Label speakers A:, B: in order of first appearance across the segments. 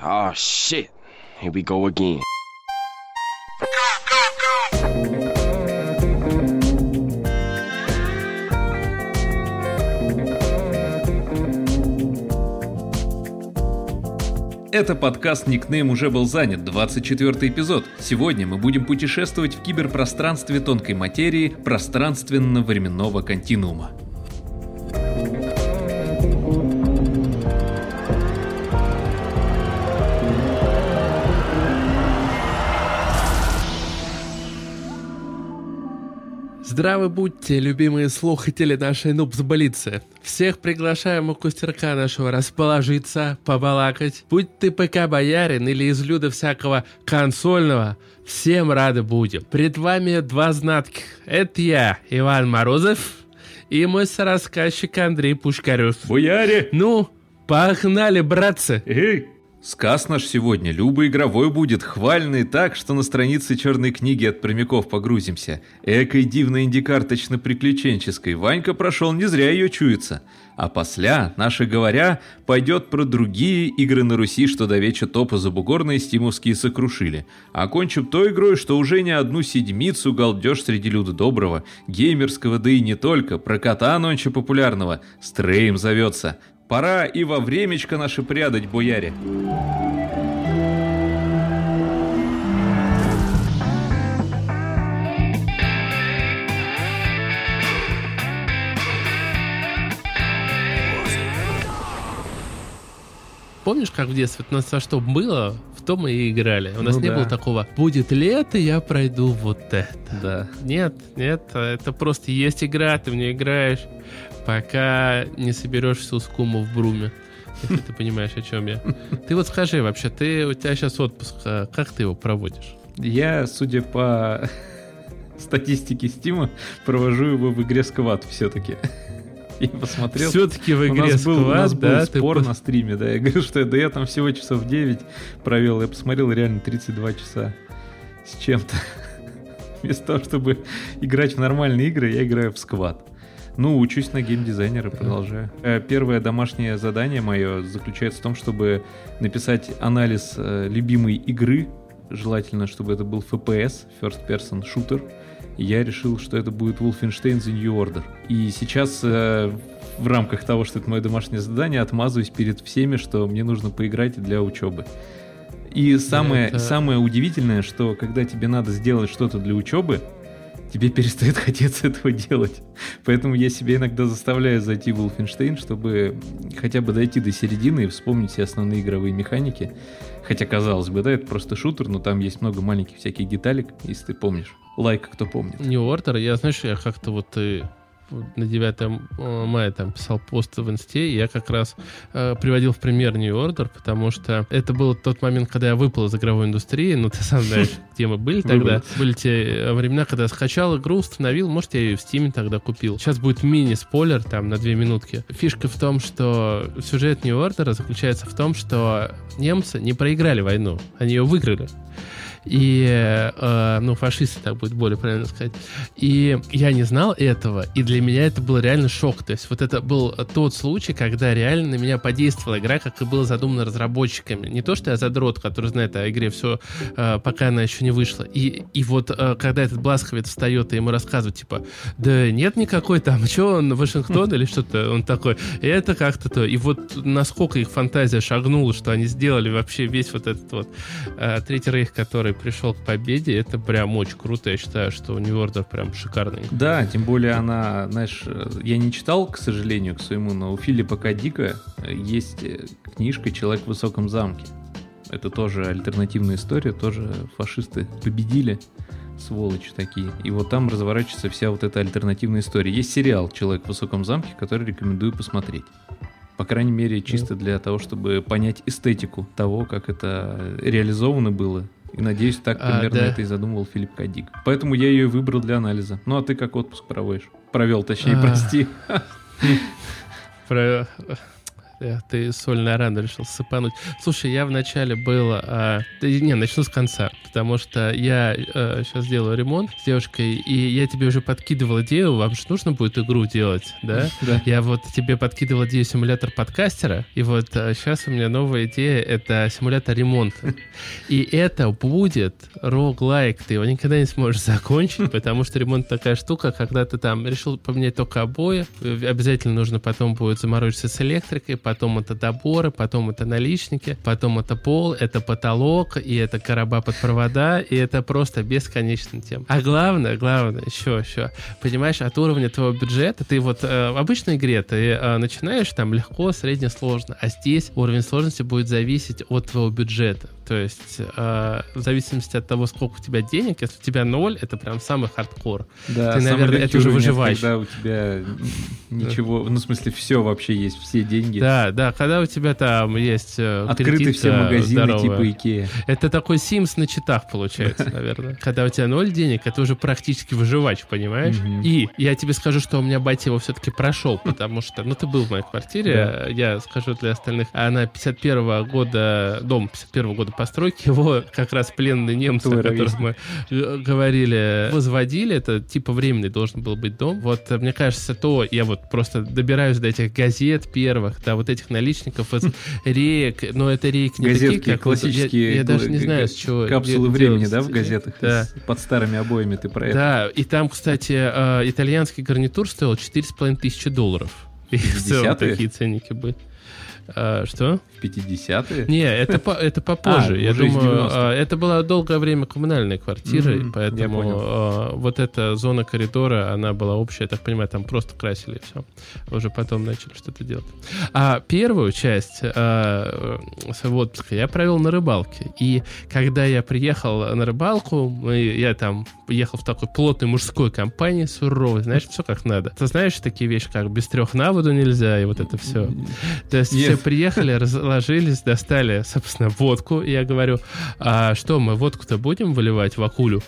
A: Oh shit. Here we go again.
B: Это подкаст «Никнейм уже был занят», 24 эпизод. Сегодня мы будем путешествовать в киберпространстве тонкой материи пространственно-временного континуума.
C: Здравы будьте, любимые слушатели нашей нубс-болицы. Всех приглашаем у костерка нашего расположиться, побалакать. Будь ты ПК-боярин или из люда всякого консольного, всем рады будем. Пред вами два знатки. Это я, Иван Морозов, и мой рассказчик Андрей Пушкарев.
B: Бояре!
C: Ну, погнали, братцы!
B: Эй! Сказ наш сегодня Люба игровой будет, хвальный так, что на странице черной книги от прямиков погрузимся. Экой дивной индикарточно-приключенческой. Ванька прошел, не зря ее чуется. А после, наши говоря, пойдет про другие игры на Руси, что до веча топа забугорные стимовские сокрушили. Окончим той игрой, что уже не одну седмицу галдеж среди люда доброго, геймерского, да и не только, про кота нонче популярного, Стрейм зовется. Пора и во времечко наше прядать, бояре.
C: Помнишь, как в детстве у нас во что было, в том мы и играли. У нас
B: Ну
C: не
B: да.
C: было такого «будет лето, я пройду вот это».
B: Да.
C: Нет, нет, это просто есть игра, ты в нее играешь, пока не соберешь всю скуму в бруме. Если ты понимаешь, о чем я. Ты вот скажи вообще, ты, у тебя сейчас отпуск, а как ты его проводишь?
B: Я, судя по статистике Стима, провожу его в игре Сквад все-таки. Я посмотрел.
C: Все-таки в
B: у
C: игре
B: нас был, у нас был
C: да? ты
B: спор
C: пос-
B: на стриме, да. Я говорю, что да я там всего часов 9 провел. Я посмотрел реально 32 часа с чем-то. Вместо того, чтобы играть в нормальные игры, я играю в сквад. Ну, учусь на геймдизайнера, продолжаю. Э, Первое домашнее задание мое заключается в том, чтобы написать анализ э, любимой игры. Желательно, чтобы это был FPS, First Person Shooter. Я решил, что это будет Wolfenstein The New Order. И сейчас э, в рамках того, что это мое домашнее задание, отмазываюсь перед всеми, что мне нужно поиграть для учебы. И самое,
C: Это-
B: самое удивительное, что когда тебе надо сделать что-то для учебы, тебе перестает хотеться этого делать. Поэтому я себя иногда заставляю зайти в Wolfenstein, чтобы хотя бы дойти до середины и вспомнить все основные игровые механики. Хотя, казалось бы, да, это просто шутер, но там есть много маленьких всяких деталек, если ты помнишь. Лайк, кто помнит.
C: New Order, я, знаешь, я как-то вот на 9 э, мая там писал пост в инсте, и я как раз э, приводил в пример New Order, потому что это был тот момент, когда я выпал из игровой индустрии, ну ты сам знаешь, где мы были тогда. Были те э, времена, когда я скачал игру, установил, может, я ее в Steam тогда купил. Сейчас будет мини-спойлер там на две минутки. Фишка в том, что сюжет New Order заключается в том, что немцы не проиграли войну, они ее выиграли. И, э, ну, фашисты, так будет более правильно сказать. И я не знал этого, и для меня это был реально шок. То есть вот это был тот случай, когда реально на меня подействовала игра, как и было задумано разработчиками. Не то, что я задрот, который знает о игре все, пока она еще не вышла. И, и вот э, когда этот Бласковец встает и ему рассказывает, типа, да нет никакой там, что он, Вашингтон или что-то, он такой, это как-то то. И вот насколько их фантазия шагнула, что они сделали вообще весь вот этот вот э, Третий Рейх, который пришел к победе, это прям очень круто. Я считаю, что New Order прям шикарный.
B: Да, тем более она, знаешь, я не читал, к сожалению, к своему, но у Филиппа К. Дика э, есть э, книжка «Человек в высоком замке». Это тоже альтернативная история, тоже фашисты победили, сволочи такие. И вот там разворачивается вся вот эта альтернативная история. Есть сериал «Человек в высоком замке», который рекомендую посмотреть. По крайней мере, чисто для того, чтобы понять эстетику того, как это реализовано было. И надеюсь, так
C: А,
B: примерно
C: да.
B: это и задумывал Филипп К. Дик. Поэтому я ее выбрал для анализа. Ну а ты как отпуск проводишь? Провел, точнее,
C: А.
B: прости.
C: Про... Эх, ты соль на рану решил сыпануть. Слушай, я вначале был... А, не, начну с конца, потому что я а, сейчас делаю ремонт с девушкой, и я тебе уже подкидывал идею, вам же нужно будет игру делать, да?
B: Да.
C: Я вот тебе подкидывал идею симулятор подкастера, и вот а, сейчас у меня новая идея — это симулятор ремонта. И это будет роглайк, ты его никогда не сможешь закончить, потому что ремонт такая штука, когда ты там решил поменять только обои, обязательно нужно потом будет заморочиться с электрикой, потом это доборы, потом это наличники, потом это пол, это потолок, и это короба под провода, и это просто бесконечная тема. А главное, главное, еще, еще, понимаешь, от уровня твоего бюджета, ты вот э, в обычной игре ты э, начинаешь там легко, средне, сложно, а здесь уровень сложности будет зависеть от твоего бюджета. То есть э, в зависимости от того, сколько у тебя денег, если у тебя ноль, это прям самый хардкор.
B: Да,
C: Ты, наверное, это уже выживаешь.
B: Когда у тебя ничего, ну, в смысле, все вообще есть, все деньги.
C: Да, да, когда у тебя там есть э,
B: открытый
C: кредит,
B: все
C: э,
B: магазины
C: здоровый.
B: типа Икея.
C: Это такой Sims на читах получается, наверное. Когда у тебя ноль денег, это уже практически выживач, понимаешь?
B: Мгм.
C: И я тебе скажу, что у меня батя его все-таки прошел, потому что, ну, ты был в моей квартире, я скажу для остальных, она 51 года, дом 51 года постройки, его как раз пленные немцы, о которых мы э, говорили, возводили, это типа временный должен был быть дом. Вот, э, мне кажется, то я вот просто добираюсь до этих газет первых, до вот этих наличников из реек, но это рейки не
B: Газетки,
C: такие, как... вот- я-
B: классические
C: Я, даже не знаю, с чего...
B: Капсулы времени, да, в
C: эти-
B: газетах?
C: Да.
B: Под старыми обоями ты про это.
C: Да, и там, кстати, э, итальянский гарнитур стоил 4,5 тысячи долларов. И в целом
B: 50-е?
C: такие ценники были. А, что?
B: В 50-е?
C: Не, это, по, это попозже.
B: А,
C: Я думаю,
B: 90-х.
C: а, это была долгое время коммунальной квартирой,
B: Мгм, я
C: поэтому а, вот эта зона коридора, она была общая, я так понимаю, там просто красили и все. Уже потом начали что-то делать. А первую часть а, э, своего отпуска я провел на рыбалке. И когда я приехал на рыбалку, я там ехал в такой плотной мужской компании суровой, знаешь, все как надо. Ты знаешь такие вещи, как без трех на воду нельзя, и вот это все. То есть
B: Нет.
C: все приехали, разложились, достали, собственно, водку. Я говорю, а что, мы водку-то будем выливать в акулю?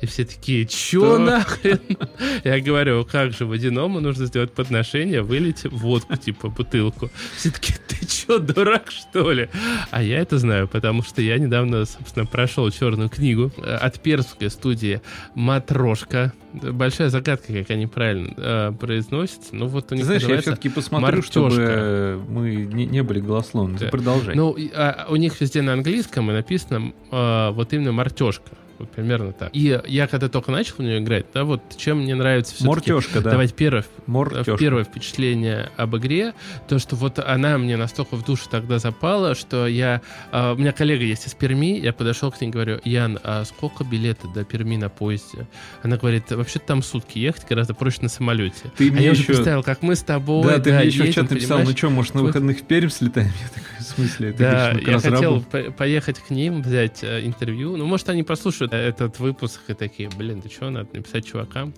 C: И все такие, чё
B: Что?
C: нахрен? Я говорю, как же водяному нужно сделать подношение, вылить водку, типа бутылку. Все такие, ты чё, дурак, что ли? А я это знаю, потому что я недавно, собственно, прошел черную книгу э, от пермской студии «Матрошка». Большая загадка, как они правильно э, произносятся. Ну вот у них
B: знаешь, я все-таки посмотрю,
C: «Мартёшка».
B: чтобы мы не, не были голословны. Ты
C: Да.
B: продолжай.
C: Ну, а, у них везде на английском и написано э, вот именно мартешка. Вот примерно так. И я когда только начал в нее играть, да, вот чем мне нравится все-таки...
B: Мортешка, да.
C: Давайте первое,
B: Мортёшка.
C: первое впечатление об игре, то, что вот она мне настолько в душу тогда запала, что я... а, у меня коллега есть из Перми, я подошел к ней и говорю, Ян, а сколько билетов до Перми на поезде? Она говорит, вообще там сутки ехать гораздо проще на самолете.
B: Ты
C: а
B: мне
C: я уже
B: еще...
C: представил, как мы с тобой,
B: Да, ты мне еще в чат написал, ну что, может, на выходных в Пермь слетаем? Я такой, смысле? Это
C: Да,
B: ну,
C: я
B: к разрабу.
C: хотел по- поехать к ним, взять э, интервью. Ну, может, они послушают этот выпуск и такие, блин, ты что, надо написать чувакам.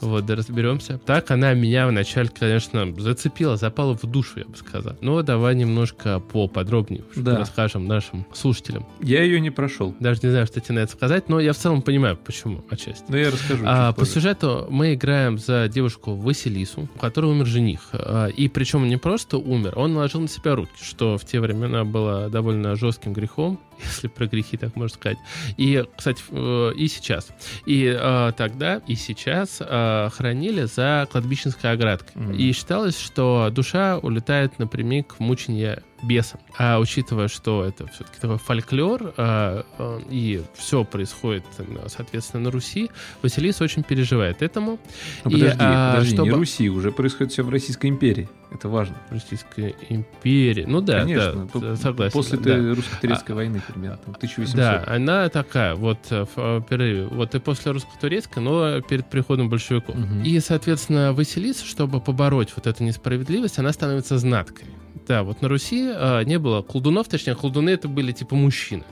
C: Вот, да разберемся. Так она меня вначале, конечно, зацепила, запала в душу, я бы сказал. Но давай немножко поподробнее
B: Да.
C: расскажем нашим слушателям.
B: Я ее не прошел.
C: Даже не знаю, что тебе на это сказать, но я в целом понимаю, почему, отчасти.
B: Но я расскажу.
C: А, по
B: позже.
C: сюжету мы играем за девушку Василису, у которой умер жених. А, и причем не просто умер, он наложил на себя руки, что в те времена было довольно жестким грехом, если про грехи так можно сказать. И, кстати, э, и сейчас. И э, тогда, и сейчас э, хранили за кладбищенской оградкой.
B: Мгм.
C: И считалось, что душа улетает напрямик в мучение бесом. А учитывая, что это все-таки такой фольклор, а, а, и все происходит, э, соответственно, на Руси, Василиса очень переживает этому.
B: Ну,
C: и,
B: подожди,
C: а,
B: подожди, не
C: чтобы-
B: Руси, уже происходит все в Российской империи. Это важно.
C: Российская империя. Ну да,
B: Конечно.
C: да,
B: по-
C: согласен.
B: После
C: да.
B: русско-турецкой войны примерно, там, 1800.
C: Да, она такая, вот э, в э, перерыве. Вот и после русско-турецкой, но перед приходом большевиков.
B: Мгм.
C: И, соответственно, Василиса, чтобы побороть вот эту несправедливость, она становится знаткой. Да, вот на Руси э, не было колдунов, точнее, колдуны это были типа мужчины.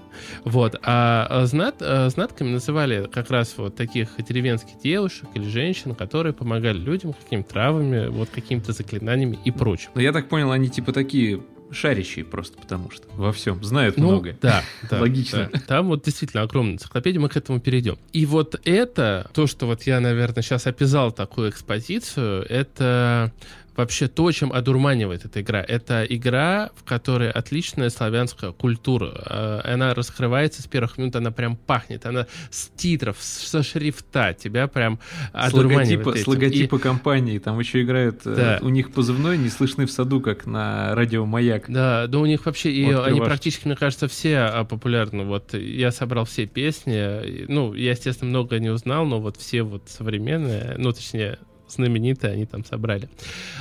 C: Вот, а а знат, а знатками называли как раз вот таких деревенских девушек или женщин, которые помогали людям какими-то травами, вот какими-то заклинаниями и прочим.
B: Но я так понял, они типа такие шарящие просто, потому что во всем знают
C: Ну,
B: много.
C: да, да.
B: Логично.
C: да. Там вот действительно огромная энциклопедия, мы к этому перейдем. И вот это, то, что вот я, наверное, сейчас описал такую экспозицию, это вообще то, чем одурманивает эта игра. Это игра, в которой отличная славянская культура. Э, она раскрывается с первых минут, она прям пахнет. Она с титров, со шрифта тебя прям одурманивает. С логотипа,
B: с логотипа и... компании. Там еще играют, э, да. у них позывной «Не слышны в саду», как на радио «Маяк».
C: Да, да у них вообще, и они практически, мне кажется, все а, популярны. Вот я собрал все песни. Ну, я, естественно, много не узнал, но вот все вот современные, ну, точнее, знаменитые они там собрали.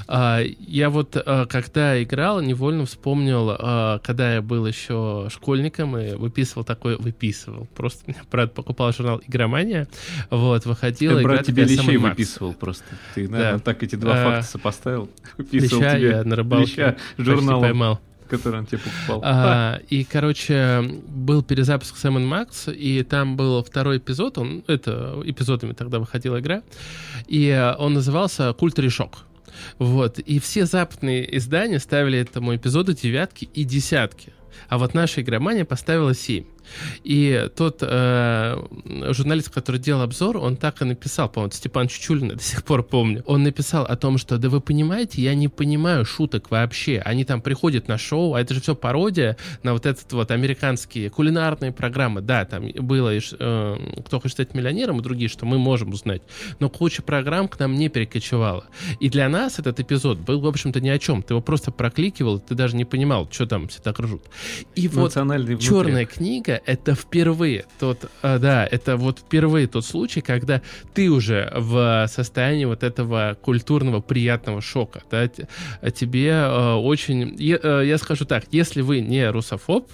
C: А, я вот, а, когда играл, невольно вспомнил, а, когда я был еще школьником и выписывал такой, выписывал, просто мне брат покупал журнал «Игромания», вот, выходил...
B: Ты, брат тебе лещей выписывал просто. Ты, наверное, да. так эти два а, факта сопоставил.
C: Выписывал Леща тебе я на рыбалке журнал
B: поймал который он тебе покупал.
C: А, и, короче, был перезапуск Сэм Макс, и там был второй эпизод, он, это эпизодами тогда выходила игра, и он назывался «Культуре шок». Вот, и все западные издания ставили этому эпизоду девятки и десятки. А вот наша игромания поставила 7. И тот э, журналист, который делал обзор, он так и написал, по-моему, Степан Чучулин, до сих пор помню. Он написал о том, что, да вы понимаете, я не понимаю шуток вообще. Они там приходят на шоу, а это же все пародия на вот этот вот американские кулинарные программы. Да, там было, э, кто хочет стать миллионером и другие, что мы можем узнать. Но куча программ к нам не перекочевала. И для нас этот эпизод был, в общем-то, ни о чем. Ты его просто прокликивал, ты даже не понимал, что там все так ржут. И вот черная книга это впервые тот, а, да, это вот впервые тот случай, когда ты уже в состоянии вот этого культурного приятного шока, да, тебе э, очень, я, э, скажу так, если вы не русофоб,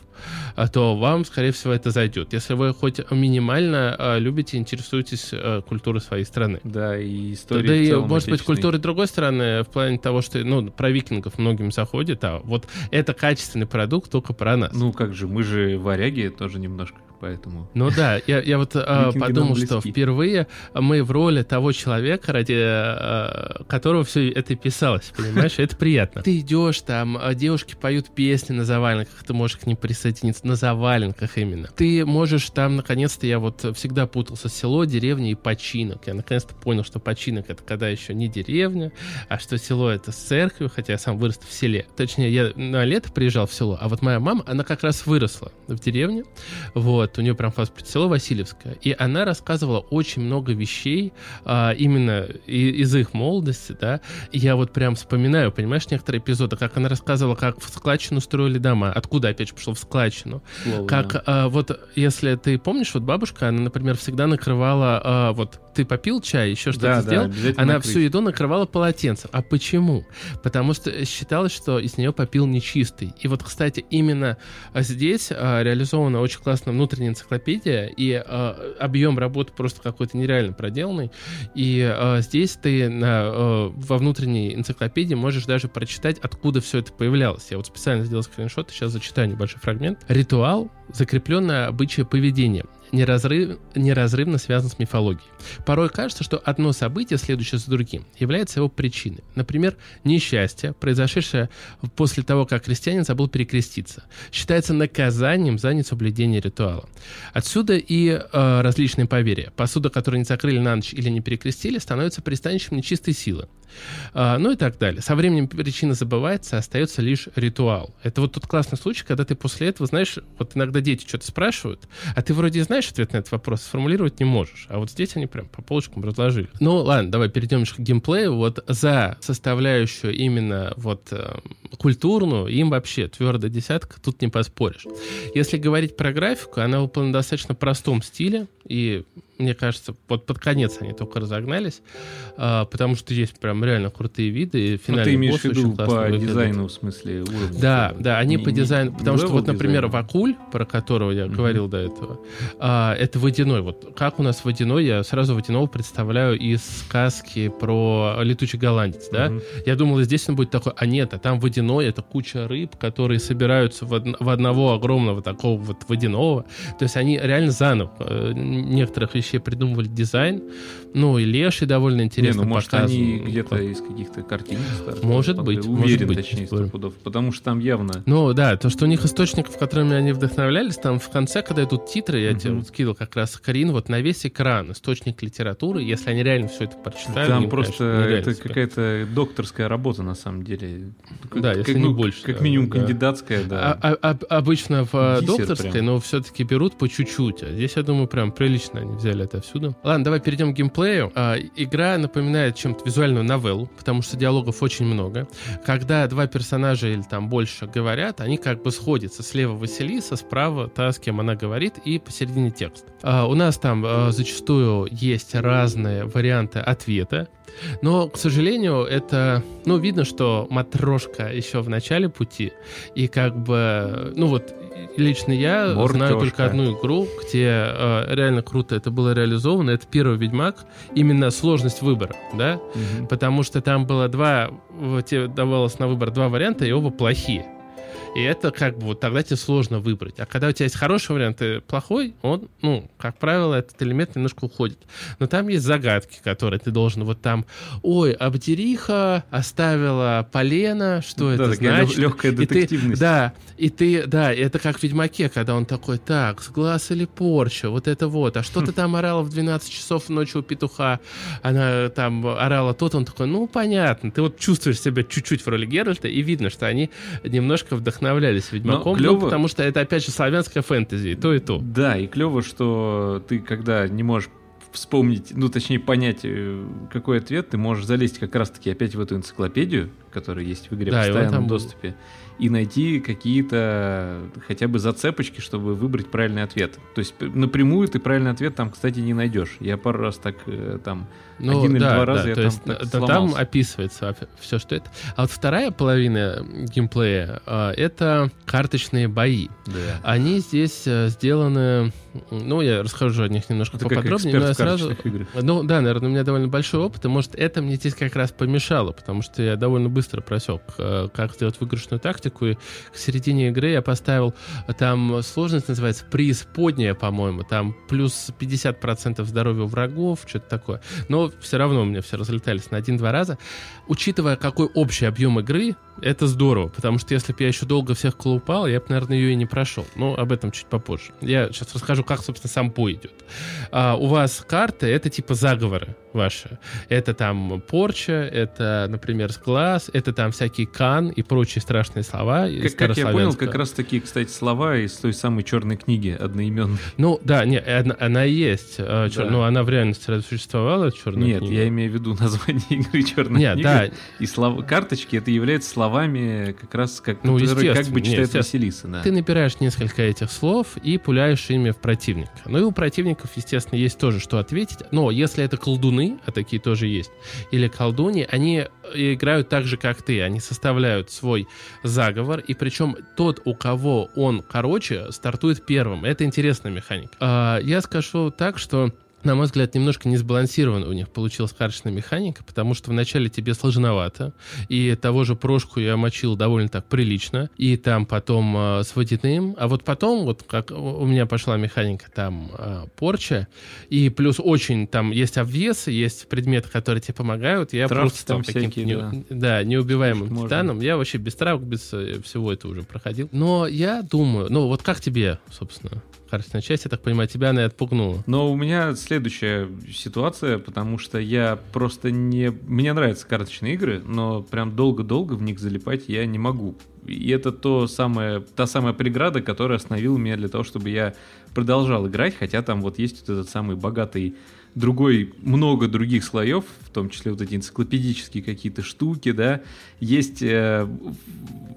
C: то вам, скорее всего, это зайдет. Если вы хоть минимально э, любите, интересуетесь э, культурой своей страны.
B: Да, и история.
C: Да, и, может быть, культурой другой страны, в плане того, что, ну, про викингов многим заходит, а вот это качественный продукт только про нас.
B: Ну, как же, мы же варяги тоже немножко поэтому...
C: Ну да, я, я вот э, подумал, что впервые мы в роли того человека, ради э, которого все это писалось, понимаешь? Это приятно. Ты идешь там, а девушки поют песни на заваленках, ты можешь к ним присоединиться, на заваленках именно. Ты можешь там, наконец-то, я вот всегда путался, село, деревня и починок. Я наконец-то понял, что починок это когда еще не деревня, а что село это с церковью, хотя я сам вырос в селе. Точнее, я на лето приезжал в село, а вот моя мама, она как раз выросла в деревне, вот, вот, у нее прям село Васильевское, и она рассказывала очень много вещей а, именно из их молодости, да, и я вот прям вспоминаю, понимаешь, некоторые эпизоды, как она рассказывала, как в складчину строили дома, откуда опять же пошел в складчину, Слово, как да. а, вот, если ты помнишь, вот бабушка, она, например, всегда накрывала, а, вот, ты попил чай, еще что-то да, сделал, да, она накрыть. всю еду накрывала полотенцем. А почему? Потому что считалось, что из нее попил нечистый. И вот, кстати, именно здесь а, реализована очень классно внутренняя энциклопедия, и э, объем работы просто какой-то нереально проделанный. И э, здесь ты на, э, во внутренней энциклопедии можешь даже прочитать, откуда все это появлялось. Я вот специально сделал скриншот, сейчас зачитаю небольшой фрагмент. Ритуал, закрепленное обычае поведения неразрыв, неразрывно связан с мифологией. Порой кажется, что одно событие, следующее за другим, является его причиной. Например, несчастье, произошедшее после того, как крестьянин забыл перекреститься, считается наказанием за несоблюдение ритуала. Отсюда и э, различные поверья. Посуда, которую не закрыли на ночь или не перекрестили, становится пристанищем нечистой силы. А, ну и так далее. Со временем причина забывается, остается лишь ритуал. Это вот тот классный случай, когда ты после этого, знаешь, вот иногда дети что-то спрашивают, а ты вроде знаешь ответ на этот вопрос, сформулировать не можешь. А вот здесь они прям по полочкам разложили. Ну ладно, давай перейдем к геймплею. Вот за составляющую именно вот э, культурную им вообще твердая десятка, тут не поспоришь. Если говорить про графику, она выполнена достаточно простом стиле, и мне кажется, вот под конец они только разогнались, а, потому что есть прям реально крутые виды. И финальный
B: ну, ты имеешь в виду по выглядит. дизайну, в смысле уровня?
C: Да, да, они не, по дизайну, потому что вот, например, дизайна. Вакуль, про которого я mm-hmm. говорил до этого, а, это водяной. Вот как у нас водяной, я сразу водяного представляю из сказки про летучий голландец, да? Mm-hmm. Я думал, здесь он будет такой, а нет, а там водяной, это куча рыб, которые собираются в, од- в одного огромного такого вот водяного. То есть они реально заново э, некоторых вещей придумывали дизайн. Ну, и Леший довольно интересно
B: Не, ну, может,
C: показан.
B: они где-то из каких-то старых.
C: Может
B: Вот,
C: быть,
B: Уверен,
C: может быть,
B: точнее, сто пудов. Потому что там явно...
C: Ну да, то, что у них источников, которыми они вдохновлялись, там в конце, когда идут титры, я тебе вот скидывал как раз Карин, вот на весь экран источник литературы, если они реально все это прочитали.
B: Там просто
C: конечно,
B: это
C: себе.
B: какая-то докторская работа, на самом деле.
C: Да, если не больше,
B: Как
C: да,
B: минимум
C: да.
B: кандидатская, да.
C: А- а- а- обычно в э,
B: Диссер
C: докторской,
B: прям.
C: но все-таки берут по чуть-чуть. А здесь, я думаю, прям прилично они взяли это отсюда. Ладно, давай перейдем к геймплею. А, игра напоминает чем-то визуальную новеллу, потому что диалогов очень много. Когда два персонажа или там больше говорят, они как бы сходятся. Слева Василиса, справа та, с кем она говорит, и посередине текст. А, у нас там а, зачастую есть разные варианты ответа. Но, к сожалению, это... Ну, видно, что матрошка еще в начале пути. И как бы... Ну вот, лично я знаю
B: Мортёшка.
C: только одну игру, где э, реально круто это было реализовано. Это первый Ведьмак. Именно сложность выбора, да?
B: Мгм.
C: Потому что там было два... Тебе давалось на выбор два варианта, и оба плохие. И это как бы вот тогда тебе сложно выбрать. А когда у тебя есть хороший вариант и плохой, он, ну, как правило, этот элемент немножко уходит. Но там есть загадки, которые ты должен вот там, ой, Абдериха оставила полено, что
B: Да,
C: это значит?
B: легкая
C: И ты-
B: детективность.
C: да, и ты, да, это как в Ведьмаке, когда он такой, так, глаз или порча, вот это вот, а что ты там орала в 12 часов ночи у петуха? Она там орала тот, он такой, ну, понятно, ты вот чувствуешь себя чуть-чуть в роли Геральта, и видно, что они немножко вдохновлялись Ведьмаком, ну,
B: клёво.
C: потому что это, опять же, славянская фэнтези, и то и то.
B: Да, и клево, что ты, когда не можешь вспомнить, ну, точнее, понять, э, какой ответ, ты можешь залезть как раз-таки опять в эту энциклопедию, которая есть в игре
C: Да,
B: в постоянном доступе, и найти какие-то хотя бы зацепочки, чтобы выбрать правильный ответ. То есть напрямую ты правильный ответ там, кстати, не найдешь. Я пару раз так э, там...
C: Ну,
B: Один или
C: да,
B: два раза
C: да,
B: я
C: то
B: там
C: есть
B: так
C: там
B: сломался.
C: описывается все, что это. А вот вторая половина геймплея а, это карточные бои.
B: Да.
C: Они здесь э, сделаны, ну, я расскажу о них немножко
B: как
C: поподробнее,
B: эксперт
C: но я сразу... Ну, да, наверное, у меня довольно большой опыт, и, может, это мне здесь как раз помешало, потому что я довольно быстро просек, э, как сделать выигрышную тактику, и к середине игры я поставил, э, там сложность называется преисподняя, по-моему, там плюс 50% здоровья у врагов, что-то такое. Но все равно у меня все разлетались на один-два раза. Учитывая, какой общий объем игры, это здорово, потому что если бы я еще долго всех колупал, я бы, наверное, ее и не прошел. Но об этом чуть попозже. Я сейчас расскажу, как, собственно, сам бой идет. А, у вас карты — это типа заговоры ваши. Это там порча, это, например, сглаз, это там всякий кан и прочие страшные слова.
B: Как, как я понял, как раз такие, кстати, слова из той самой черной книги одноименной.
C: Ну, да, не, она, она есть. э,
B: Да.
C: Ну, она в реальности существовала, черная
B: Нет,
C: книга?
B: я имею в виду название игры черная
C: Нет,
B: книга.
C: да,
B: И слова, карточки это является словами как раз как,
C: Ну,
B: которые как бы читает. Василиса, да.
C: Ты набираешь несколько этих слов и пуляешь ими в противника. Ну и у противников, естественно, есть тоже что ответить. Но если это колдуны, а такие тоже есть, или колдуни, они играют так же, как ты. Они составляют свой заговор, и причем тот, у кого он короче, стартует первым. Это интересная механика. А, я скажу так, что на мой взгляд, немножко не сбалансирован у них получилась карточная механика, потому что вначале тебе сложновато, и того же прошку я мочил довольно так прилично, и там потом э, с водяным, а вот потом, вот как у меня пошла механика там э, порча, и плюс очень там есть обвесы, есть предметы, которые тебе помогают, я
B: Травки
C: просто
B: там
C: каким-то
B: всякие,
C: не- да, неубиваемым
B: Можно.
C: титаном, я вообще без травок, без э, всего этого уже проходил. Но я думаю, ну вот как тебе, собственно, карточная часть, я так понимаю, тебя она и отпугнула.
B: Но у меня следующая ситуация, потому что я просто не... Мне нравятся карточные игры, но прям долго-долго в них залипать я не могу. И это то самое, та самая преграда, которая остановила меня для того, чтобы я продолжал играть, хотя там вот есть вот этот самый богатый другой, много других слоев, в том числе вот эти энциклопедические какие-то штуки, да, есть э,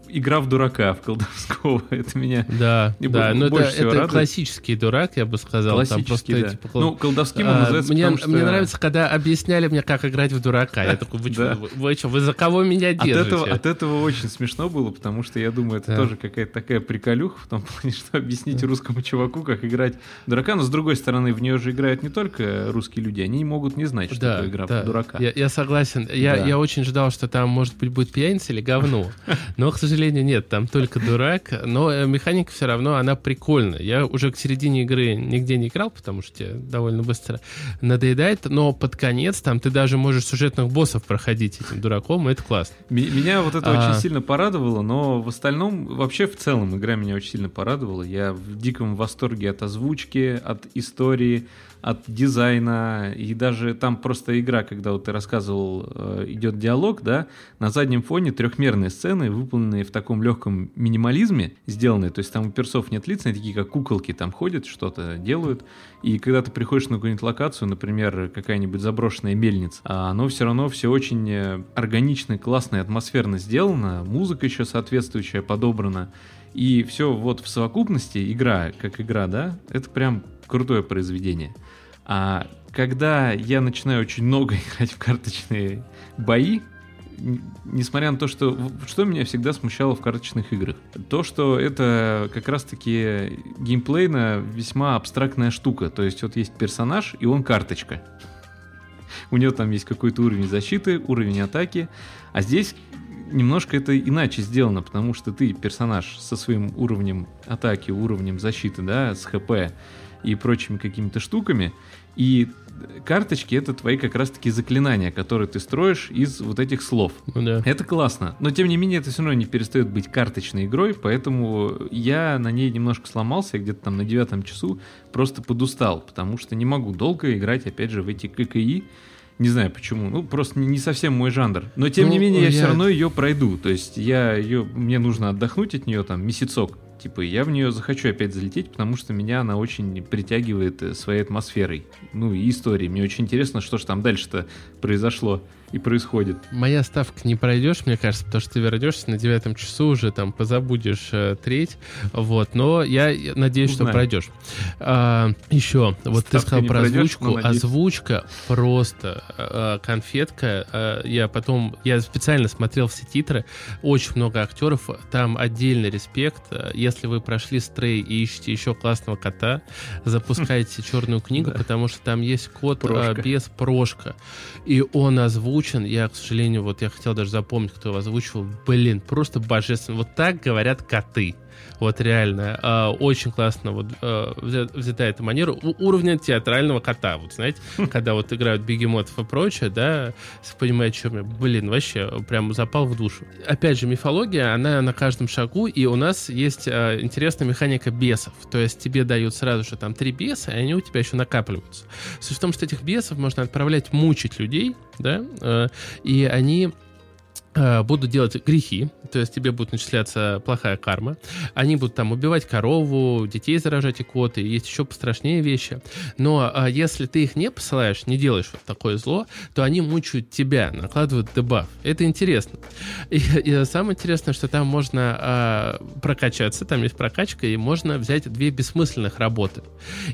B: игра в дурака, в колдовского, это меня
C: Да, да, но это, это
B: радует.
C: классический дурак, я бы сказал. Там просто,
B: классический, да.
C: типа,
B: Ну, колдовским он
C: А,
B: называется,
C: мне,
B: потому что...
C: мне нравится, когда объясняли мне, как играть в дурака. Я такой, вы что, вы, вы за кого меня
B: От
C: держите?
B: этого, от этого очень смешно было, потому что я думаю, это тоже какая-то такая приколюха в том плане, что объяснить русскому чуваку, как играть в дурака, но с другой стороны, в нее же играют не только русские русские люди, они могут не знать, что
C: Да,
B: это игра
C: да.
B: дурака.
C: Я, я согласен. Я,
B: Да.
C: я очень ждал, что там, может быть, будет пьяница или говно. Но, к сожалению, нет, там только дурак. Но э, механика все равно, она прикольная. Я уже к середине игры нигде не играл, потому что тебе довольно быстро надоедает. Но под конец там ты даже можешь сюжетных боссов проходить этим дураком, и это классно.
B: Меня вот это
C: А.
B: очень сильно порадовало, но в остальном, вообще в целом, игра меня очень сильно порадовала. Я в диком восторге от озвучки, от истории, от дизайна. И даже там просто игра, когда вот ты рассказывал, э, идет диалог, да, на заднем фоне трехмерные сцены, выполненные в таком легком минимализме, сделанные. То есть там у персов нет лиц, они такие как куколки там ходят, что-то делают. И когда ты приходишь на какую-нибудь локацию, например, какая-нибудь заброшенная мельница, а оно все равно все очень э, органично, классно и атмосферно сделано, музыка еще соответствующая подобрана. И все вот в совокупности, игра как игра, да, это прям крутое произведение. А когда я начинаю очень много играть в карточные бои, несмотря на то, что... Что меня всегда смущало в карточных играх? То, что это как раз-таки геймплейно весьма абстрактная штука. То есть вот есть персонаж, и он карточка. У него там есть какой-то уровень защиты, уровень атаки. А здесь немножко это иначе сделано, потому что ты персонаж со своим уровнем атаки, уровнем защиты, да, с ХП и прочими какими-то штуками. И карточки это твои как раз-таки заклинания, которые ты строишь из вот этих слов.
C: Ну да.
B: Это классно, но тем не менее это все равно не перестает быть карточной игрой, поэтому я на ней немножко сломался, где-то там на девятом часу просто подустал, потому что не могу долго играть, опять же, в эти ККИ. Не знаю почему, ну просто не- совсем мой жанр. Но тем
C: Ну,
B: не менее я, все
C: я-
B: равно ее пройду. То есть я ее, мне нужно отдохнуть от нее там месяцок. Типа я в нее захочу опять залететь, потому что меня она очень притягивает э, своей атмосферой. Ну и историей. Мне очень интересно, что же там дальше-то произошло и происходит.
C: Моя ставка не пройдешь, мне кажется, потому что ты вернешься на девятом часу уже там позабудешь э, треть, вот. Но я надеюсь, что
B: Узнаем.
C: пройдешь. А, еще, вот ты
B: Ставка
C: сказал
B: не
C: про озвучку, озвучка просто э, конфетка. Э, я потом, я специально смотрел все титры, очень много актеров, там отдельный респект. Э, Если вы прошли стрей и ищете еще классного кота, запускайте черную книгу, потому что там есть кот э, без прошка. И он озвучен. Я, к сожалению, вот я хотел даже запомнить, кто его озвучивал. Блин, просто божественно. Вот так говорят коты. Вот реально. А, очень классно вот взя- взята эта манера. У- уровня театрального кота. Вот знаете, когда вот играют бегемотов и прочее, да, понимаете, что я, блин, вообще прям запал в душу. Опять же, мифология, она на каждом шагу, и у нас есть а, интересная механика бесов. То есть тебе дают сразу же там три беса, и они у тебя еще накапливаются. Суть в том, что этих бесов можно отправлять мучить людей, да, э, и они э, будут делать грехи, то есть тебе будет начисляться плохая карма. Они будут там убивать корову, детей заражать и коты, есть еще пострашнее вещи. Но а, если ты их не посылаешь, не делаешь вот такое зло, то они мучают тебя, накладывают дебаф. Это интересно. И, и самое интересное, что там можно а, прокачаться, там есть прокачка, и можно взять две бессмысленных работы.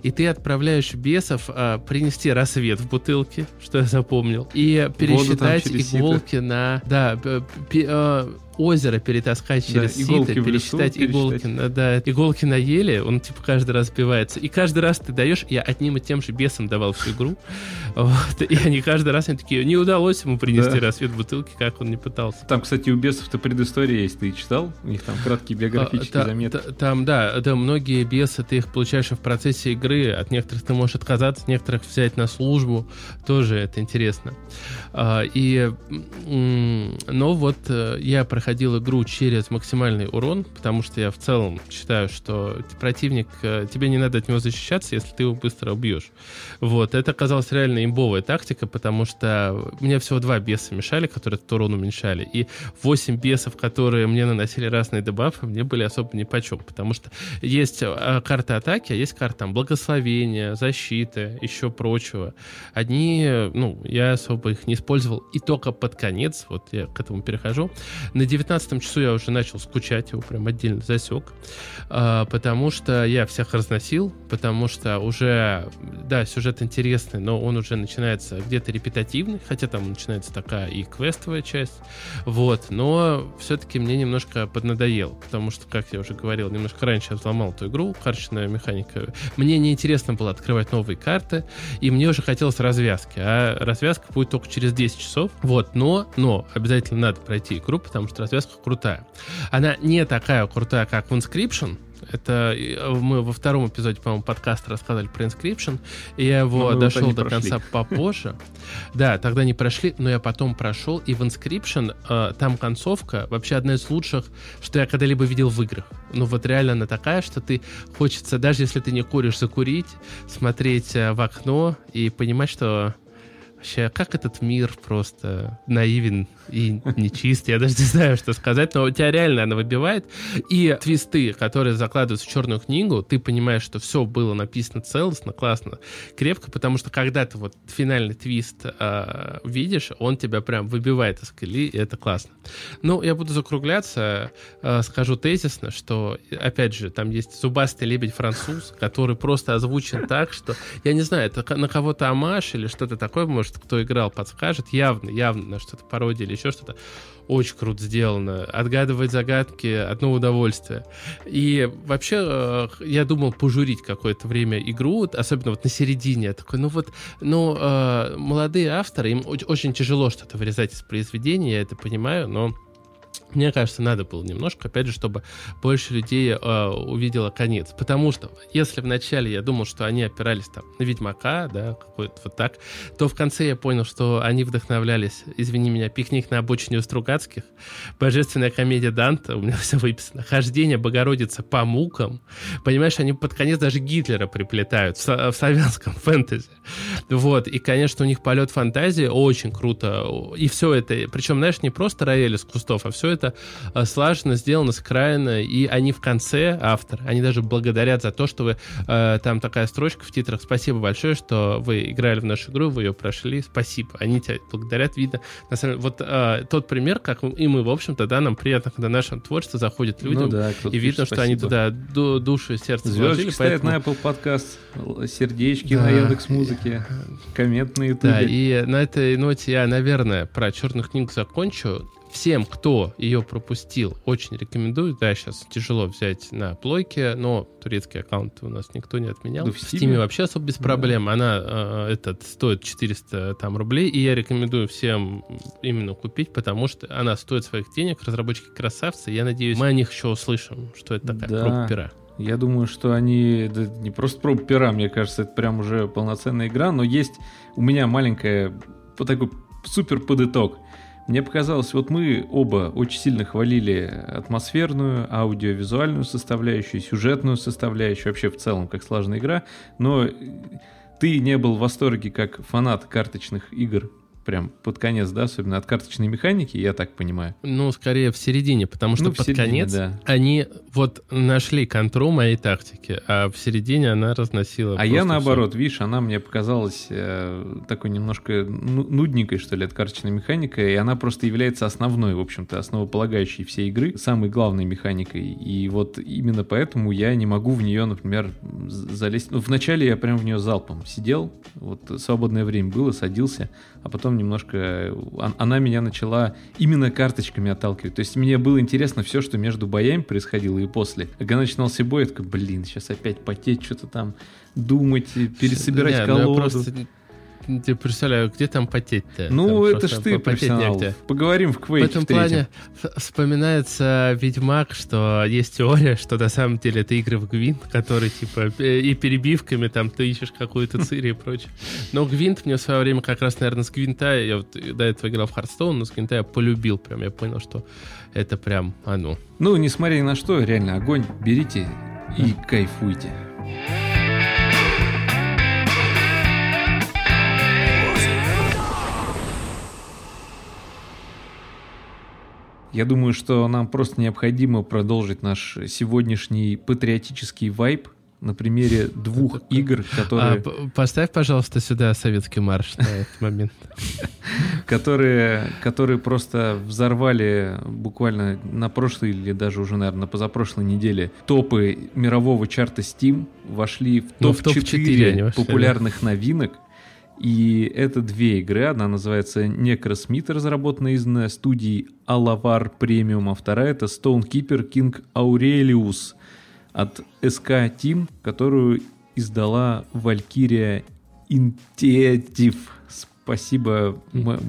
C: И ты отправляешь бесов а, принести рассвет в бутылке, что я запомнил, и пересчитать иголки на... Да, uh, озеро перетаскать
B: Да,
C: через
B: иголки
C: сито,
B: в лесу
C: пересчитать иголки,
B: пересчитать.
C: да, иголки на еле, он типа каждый раз сбивается. И каждый раз ты даешь, я одним и тем же бесом давал всю игру, вот, и они каждый раз они такие, не удалось ему принести
B: Да.
C: рассвет в бутылке, как он не пытался.
B: Там, кстати, у бесов-то предыстория есть, ты читал? У них там краткие биографические
C: А, та-
B: заметки.
C: та- Там, да, да, многие бесы, ты их получаешь в процессе игры, от некоторых ты можешь отказаться, некоторых взять на службу, тоже это интересно. А, И, но вот э, я проходил игру через максимальный урон, потому что я в целом считаю, что противник, э, тебе не надо от него защищаться, если ты его быстро убьешь. Вот, это оказалась реально имбовая тактика, потому что мне всего два беса мешали, которые этот урон уменьшали, и 8 бесов, которые мне наносили разные дебафы, мне были особо ни почем, потому что есть э, карта атаки, а есть карта там, благословения, защиты, еще прочего. Одни, э, ну, я особо их не использовал, и только под конец, вот я к этому перехожу, на 19 часу я уже начал скучать, его прям отдельно засек, а, потому что я всех разносил, потому что уже, да, сюжет интересный, но он уже начинается где-то репетативный, хотя там начинается такая и квестовая часть, вот, но все-таки мне немножко поднадоел, потому что, как я уже говорил, немножко раньше я взломал эту игру, карточная механика. Мне неинтересно было открывать новые карты, и мне уже хотелось развязки, а развязка будет только через 10 часов, вот, но, но обязательно надо пройти игру, потому что развязка крутая. Она не такая крутая, как в Inscription, это мы во втором эпизоде, по-моему, подкаста рассказывали про Inscription, и я его
B: Но
C: дошел до
B: прошли.
C: конца попозже. Да, тогда не прошли, но я потом прошел, и в Inscription э, там концовка вообще одна из лучших, что я когда-либо видел в играх. Ну вот реально она такая, что ты хочется, даже если ты не куришь, закурить, смотреть э, в окно и понимать, что Вообще, как этот мир просто наивен и нечист, я даже не знаю, что сказать, но у тебя реально она выбивает. И твисты, которые закладываются в черную книгу, ты понимаешь, что все было написано целостно, классно, крепко, потому что когда ты вот финальный твист э, видишь, он тебя прям выбивает из колеи, и это классно. Ну, я буду закругляться, э, скажу тезисно, что, опять же, там есть зубастый лебедь-француз, который просто озвучен так, что, я не знаю, это на кого-то амаш или что-то такое, может, кто играл, подскажет, явно, явно на что-то пародия еще что-то. Очень круто сделано. Отгадывать загадки — одно удовольствие. И вообще, э, я думал пожурить какое-то время игру, особенно вот на середине. Я такой, ну вот, ну, э, молодые авторы, им оч- очень тяжело что-то вырезать из произведения, я это понимаю, но мне кажется, надо было немножко, опять же, чтобы больше людей э, увидело конец. Потому что, если вначале я думал, что они опирались там на Ведьмака, да, какой-то вот так, то в конце я понял, что они вдохновлялись, извини меня, пикник на обочине у Стругацких, божественная комедия Данта, у меня все выписано, хождение Богородицы по мукам. Понимаешь, они под конец даже Гитлера приплетают в, в славянском фэнтези. Вот, и, конечно, у них полет фантазии очень круто. И все это, причем, знаешь, не просто рояль из кустов, а все это э, слаженно сделано, скрайно, и они в конце, автор, они даже благодарят за то, что вы, э, там такая строчка в титрах, спасибо большое, что вы играли в нашу игру, вы ее прошли, спасибо. Они тебя благодарят, видно. На самом деле, вот э, тот пример, как и мы, в общем-то, да, нам приятно, когда наше творчество заходит людям,
B: Ну да,
C: и видно, что они
B: спасибо.
C: туда ду- душу и сердце
B: Звездочки
C: вложили,
B: стоят
C: поэтому...
B: на Apple Podcast, сердечки
C: Да.
B: на Яндекс Музыке, коммент на Ютубе.
C: Да, и на этой ноте я, наверное, про черную книгу закончу. Всем, кто ее пропустил, очень рекомендую. Да, сейчас тяжело взять на плойке, но турецкий аккаунт у нас никто не отменял.
B: Да
C: в Steam вообще особо без проблем. Она э, этот стоит 400 там рублей, и я рекомендую всем именно купить, потому что она стоит своих денег. Разработчики красавцы. Я надеюсь, мы о них еще услышим, что это такая
B: Да.
C: проба пера.
B: Я думаю, что они да, не просто проб пера, мне кажется, это прям уже полноценная игра, но есть у меня маленькая вот такой супер подыток. Мне показалось, вот мы оба очень сильно хвалили атмосферную, аудиовизуальную составляющую, сюжетную составляющую, вообще в целом как сложная игра, но ты не был в восторге как фанат карточных игр прям под конец, да, особенно от карточной механики, я так понимаю.
C: Ну, скорее в середине, потому что
B: Ну,
C: под
B: середине,
C: конец
B: да.
C: они вот нашли контрол моей тактики, а в середине она разносила.
B: А я наоборот, видишь, она мне показалась э, такой немножко ну- нудненькой, что ли, от карточной механикой, и она просто является основной, в общем-то, основополагающей всей игры, самой главной механикой. И вот именно поэтому я не могу в нее, например, залезть. Ну, вначале я прям в нее залпом сидел, вот свободное время было, садился, а потом немножко э, он- она меня начала именно карточками отталкивать. То есть мне было интересно все, что между боями происходило и после. А Когда начинался бой, я такой, блин, сейчас опять потеть, что-то там думать, пересобирать
C: Не, ну я
B: колоду.
C: просто не представляю, где там потеть-то.
B: Ну,
C: Там
B: это ж ты профессионал.
C: негде.
B: Поговорим в
C: В
B: Quake
C: этом
B: в
C: плане в- вспоминается Ведьмак, что есть теория, что на самом деле это игры в Гвинт, которые типа и перебивками там ты ищешь какую-то цири и прочее. Но Гвинт мне в свое время как раз, наверное, с Гвинта, я вот до этого играл в Хардстоун, но с Гвинта я полюбил прям, я понял, что это прям оно.
B: Ну, несмотря ни на что, реально, огонь берите и кайфуйте. Я думаю, что нам просто необходимо продолжить наш сегодняшний патриотический вайб на примере двух игр, которые...
C: А, поставь, пожалуйста, сюда советский марш на этот момент.
B: Которые, которые просто взорвали буквально на прошлой или даже уже, наверное, на позапрошлой неделе топы мирового чарта Steam, вошли в
C: Ну, в
B: топ-4
C: топ-4 они вошли,
B: популярных новинок. И это две игры. Одна называется Necrosmith, разработанная из студии Alavar Premium, а вторая это Stonekeeper King Aurelius от SK Team, которую издала Valkyria Intuitive. Спасибо мо-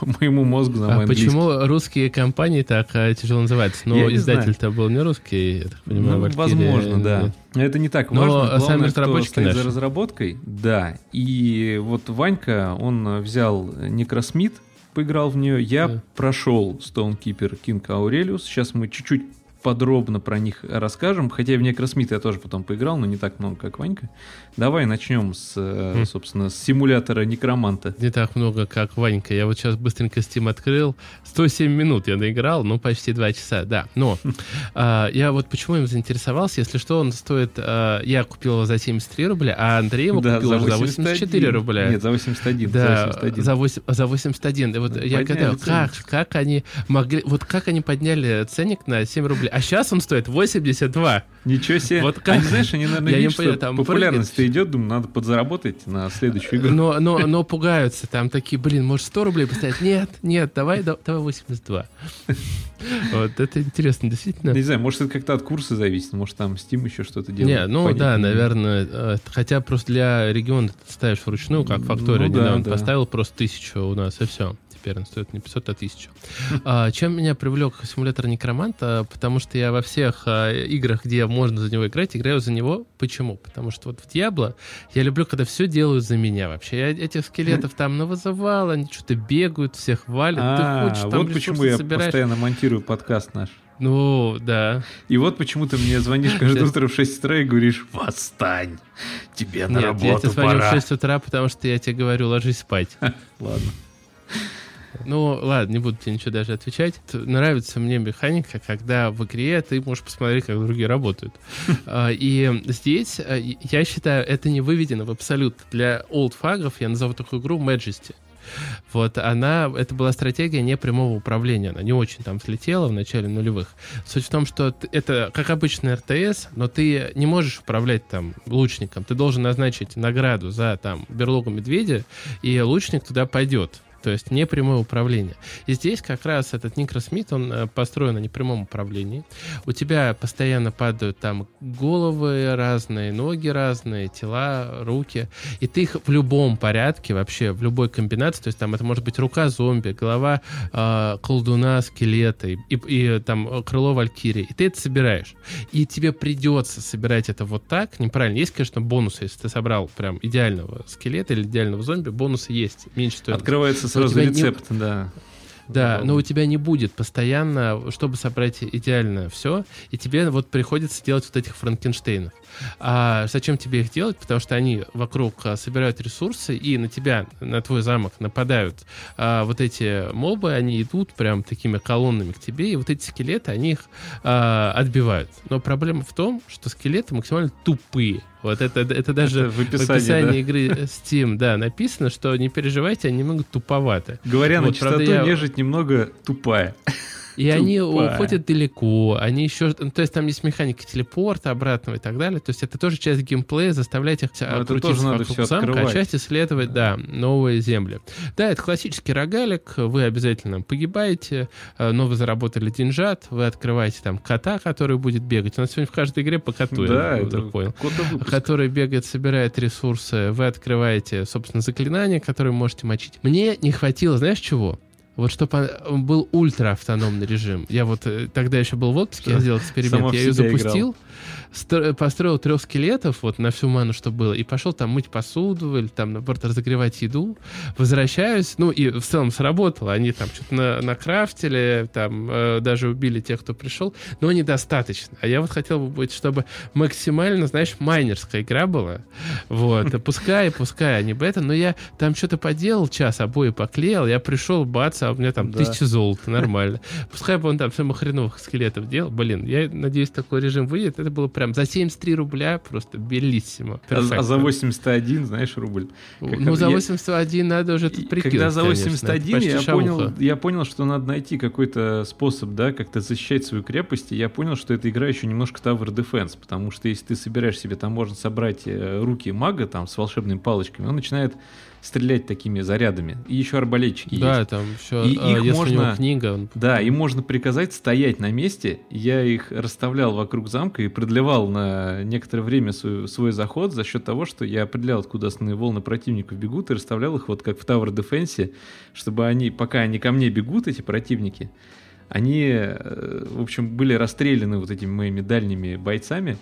B: моему мозгу за
C: А
B: мой английский.
C: почему русские компании так а, тяжело называются?
B: Я
C: Ну,
B: не
C: издатель-то был не русский, я так понимаю,
B: Ну, возможно, да. Это не так
C: Но
B: важно. Главное,
C: сами разработчики
B: стоит за
C: наши.
B: разработкой. Да. И вот Ванька, он взял Necrosmith, поиграл в нее. Я
C: Да.
B: прошел Stonekeeper King Aurelius. Сейчас мы чуть-чуть подробно про них расскажем. Хотя в Necrosmith я тоже потом поиграл, но не так много, как Ванька. Давай начнем с, э,
C: Мгм.
B: собственно, с симулятора Некроманта.
C: Не так много, как Ванька. Я вот сейчас быстренько Steam открыл. 107 минут я наиграл, ну, почти 2 часа, да. Но а, я вот почему им заинтересовался. Если что, он стоит... а, я купил его за 73 рубля, а Андрей его
B: Да,
C: купил уже за 84 рубля.
B: Нет, за 81. за
C: Да,
B: 81.
C: за, 8 за 81. И вот
B: Ну,
C: я гадаю, как, как они могли... Вот как они подняли ценник на 7 рублей? А сейчас он стоит 82.
B: Ничего себе.
C: Вот как-
B: Они, знаешь, они, наверное,
C: Я
B: видят, что
C: там
B: популярность идет, думаю, надо подзаработать на следующую игру.
C: Но, но, но пугаются. Там такие, блин, может 100 рублей поставить? Нет, нет, давай, да- давай 82. Вот это интересно, действительно.
B: Не знаю, может, это как-то от курса зависит, может, там Steam еще что-то делает.
C: Не, ну
B: понять
C: да, наверное. э, Хотя просто для региона ты ставишь вручную, как фактория
B: Ну да,
C: недавно
B: да.
C: поставил просто тысячу у нас, и все. Теперь он стоит не 500, а 1000. А, чем меня привлек симулятор Некроманта? Потому что я во всех а, играх, где можно за него играть, играю за него. Почему? Потому что вот в Диабло я люблю, когда все делают за меня вообще. Я этих скелетов там навызывал, они что-то бегают, всех валят.
B: А,
C: ты хочешь, там
B: вот почему я
C: собираешь.
B: постоянно монтирую подкаст наш.
C: Ну, да.
B: И вот почему ты мне звонишь каждое утро в 6 утра и говоришь, восстань, тебе на
C: Нет, я
B: работу
C: тебе звоню в
B: пора.
C: 6 утра, потому что я тебе говорю, ложись спать.
B: Ладно.
C: Ну, ладно, не буду тебе ничего даже отвечать. Нравится мне механика, когда в игре ты можешь посмотреть, как другие работают. А, И здесь, и- я считаю, это не выведено в абсолют. Для олдфагов я назову такую игру Majesty. Вот она, это была стратегия не прямого управления, она не очень там слетела в начале нулевых. Суть в том, что это как обычный РТС, но ты не можешь управлять там лучником. Ты должен назначить награду за там берлогу медведя, и лучник туда пойдет. То есть не прямое управление. И здесь как раз этот Никросмит, он э, построен на непрямом управлении. У тебя постоянно падают там головы разные, ноги разные, тела, руки. И ты их в любом порядке, вообще в любой комбинации, то есть там это может быть рука зомби, голова э, колдуна, скелета и, и- и, там э, крыло валькирии. И ты это собираешь. И тебе придется собирать это вот так. Неправильно. Есть, конечно, бонусы. Если ты собрал прям идеального скелета или идеального зомби, бонусы есть. Меньше стоит.
B: Открывается сразу
C: тебя не-
B: рецепт, да.
C: Да, но у тебя не будет постоянно, чтобы собрать идеально все, и тебе вот приходится делать вот этих Франкенштейнов. А зачем тебе их делать? Потому что они вокруг а, собирают ресурсы, и на тебя, на твой замок нападают а, вот эти мобы, они идут прям такими колоннами к тебе, и вот эти скелеты, они их а, отбивают. Но проблема в том, что скелеты максимально тупые. Вот это, это даже
B: Это в
C: в
B: описании,
C: описании
B: да.
C: игры Steam, да, написано, что не переживайте, они немного туповаты.
B: Говоря на
C: Вот, правда,
B: чистоту,
C: я-
B: нежить немного тупая.
C: И они
B: Тупая.
C: уходят далеко, они еще... ну, То есть там есть механика телепорта обратного и так далее. То есть это тоже часть геймплея, заставлять их
B: Но это
C: крутиться вокруг замка, а часть исследовать, да, новые земли. Да, это классический рогалик, вы обязательно погибаете, э, но вы заработали деньжат, вы открываете там кота, который будет бегать. У нас сегодня в каждой игре по коту,
B: Да,
C: я вдруг понял который бегает, собирает ресурсы, вы открываете, собственно, заклинания, которые можете мочить. Мне не хватило, знаешь чего? Вот чтобы был ультра-автономный режим. Я вот э, тогда еще был в отпуске, я сделал эксперимент, я ее запустил, стро- построил трех скелетов вот на всю ману, что было, и пошел там мыть посуду или там, наоборот, разогревать еду. Возвращаюсь, ну и в целом сработало. Они там что-то на, накрафтили, там э, даже убили тех, кто пришел, но недостаточно. А я вот хотел бы быть, чтобы максимально, знаешь, майнерская игра была. Вот. Пускай, пускай они бета, но я там что-то поделал, час обои поклеил, я пришел, бац, а у меня там
B: Да.
C: тысяча золота, нормально. Пускай бы он там все хреновых скелетов делал. Блин, я надеюсь, такой режим выйдет. Это было прям прям за 73 рубля просто белиссимо.
B: А, а за 81, знаешь, рубль.
C: ну, за 81 я, надо уже тут прикинуть,
B: Когда за 81 я понял, я понял, что надо найти какой-то способ, да, как-то защищать свою крепость, и я понял, что эта игра еще немножко Tower Defense, потому что если ты собираешь себе, там можно собрать э, руки мага там с волшебными палочками, он начинает стрелять такими зарядами. И еще арбалетчики
C: да,
B: есть.
C: там все. И а, их можно, книга. Он...
B: Да, им можно приказать стоять на месте. Я их расставлял вокруг замка и продлевал на некоторое время свой, свой заход за счет того, что я определял, откуда основные волны противников бегут, и расставлял их вот как в Tower Defense, чтобы они, пока они ко мне бегут, эти противники, они, э, в общем, были расстреляны вот этими моими дальними бойцами.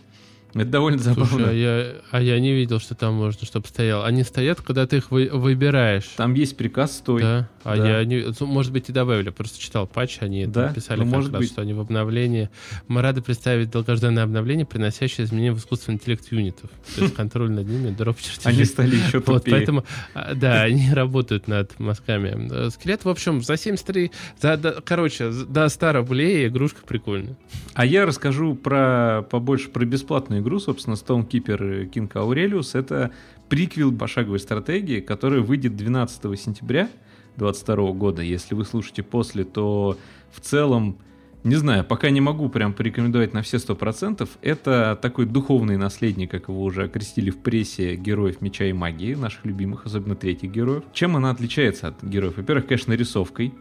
B: Это довольно забавно.
C: Слушай, а я, а я не видел, что там можно, чтобы стоял. Они стоят, когда ты их вы, выбираешь.
B: Там есть приказ «стой».
C: Да, а да. я не... Ну, может быть, и добавили. Просто читал патч, они да? написали ну, может раз, быть. что они в обновлении. Мы рады представить долгожданное обновление, приносящее изменения в искусственный интеллект юнитов. То есть контроль над ними, дроп
B: Они стали еще тупее. Вот,
C: поэтому, а, да, они работают над мозгами. Э, скелет, в общем, за 73... За, короче, до 100 рублей игрушка прикольная.
B: А я расскажу про побольше про бесплатную игру, собственно, Stonekeeper King Aurelius. Это приквел пошаговой стратегии, которая выйдет 12 сентября 2022 года. Если вы слушаете после, то в целом, не знаю, пока не могу прям порекомендовать на все 100%. Это такой духовный наследник, как его уже окрестили в прессе, героев Меча и Магии, наших любимых, особенно третьих героев. Чем она отличается от героев? Во-первых, конечно, рисовкой.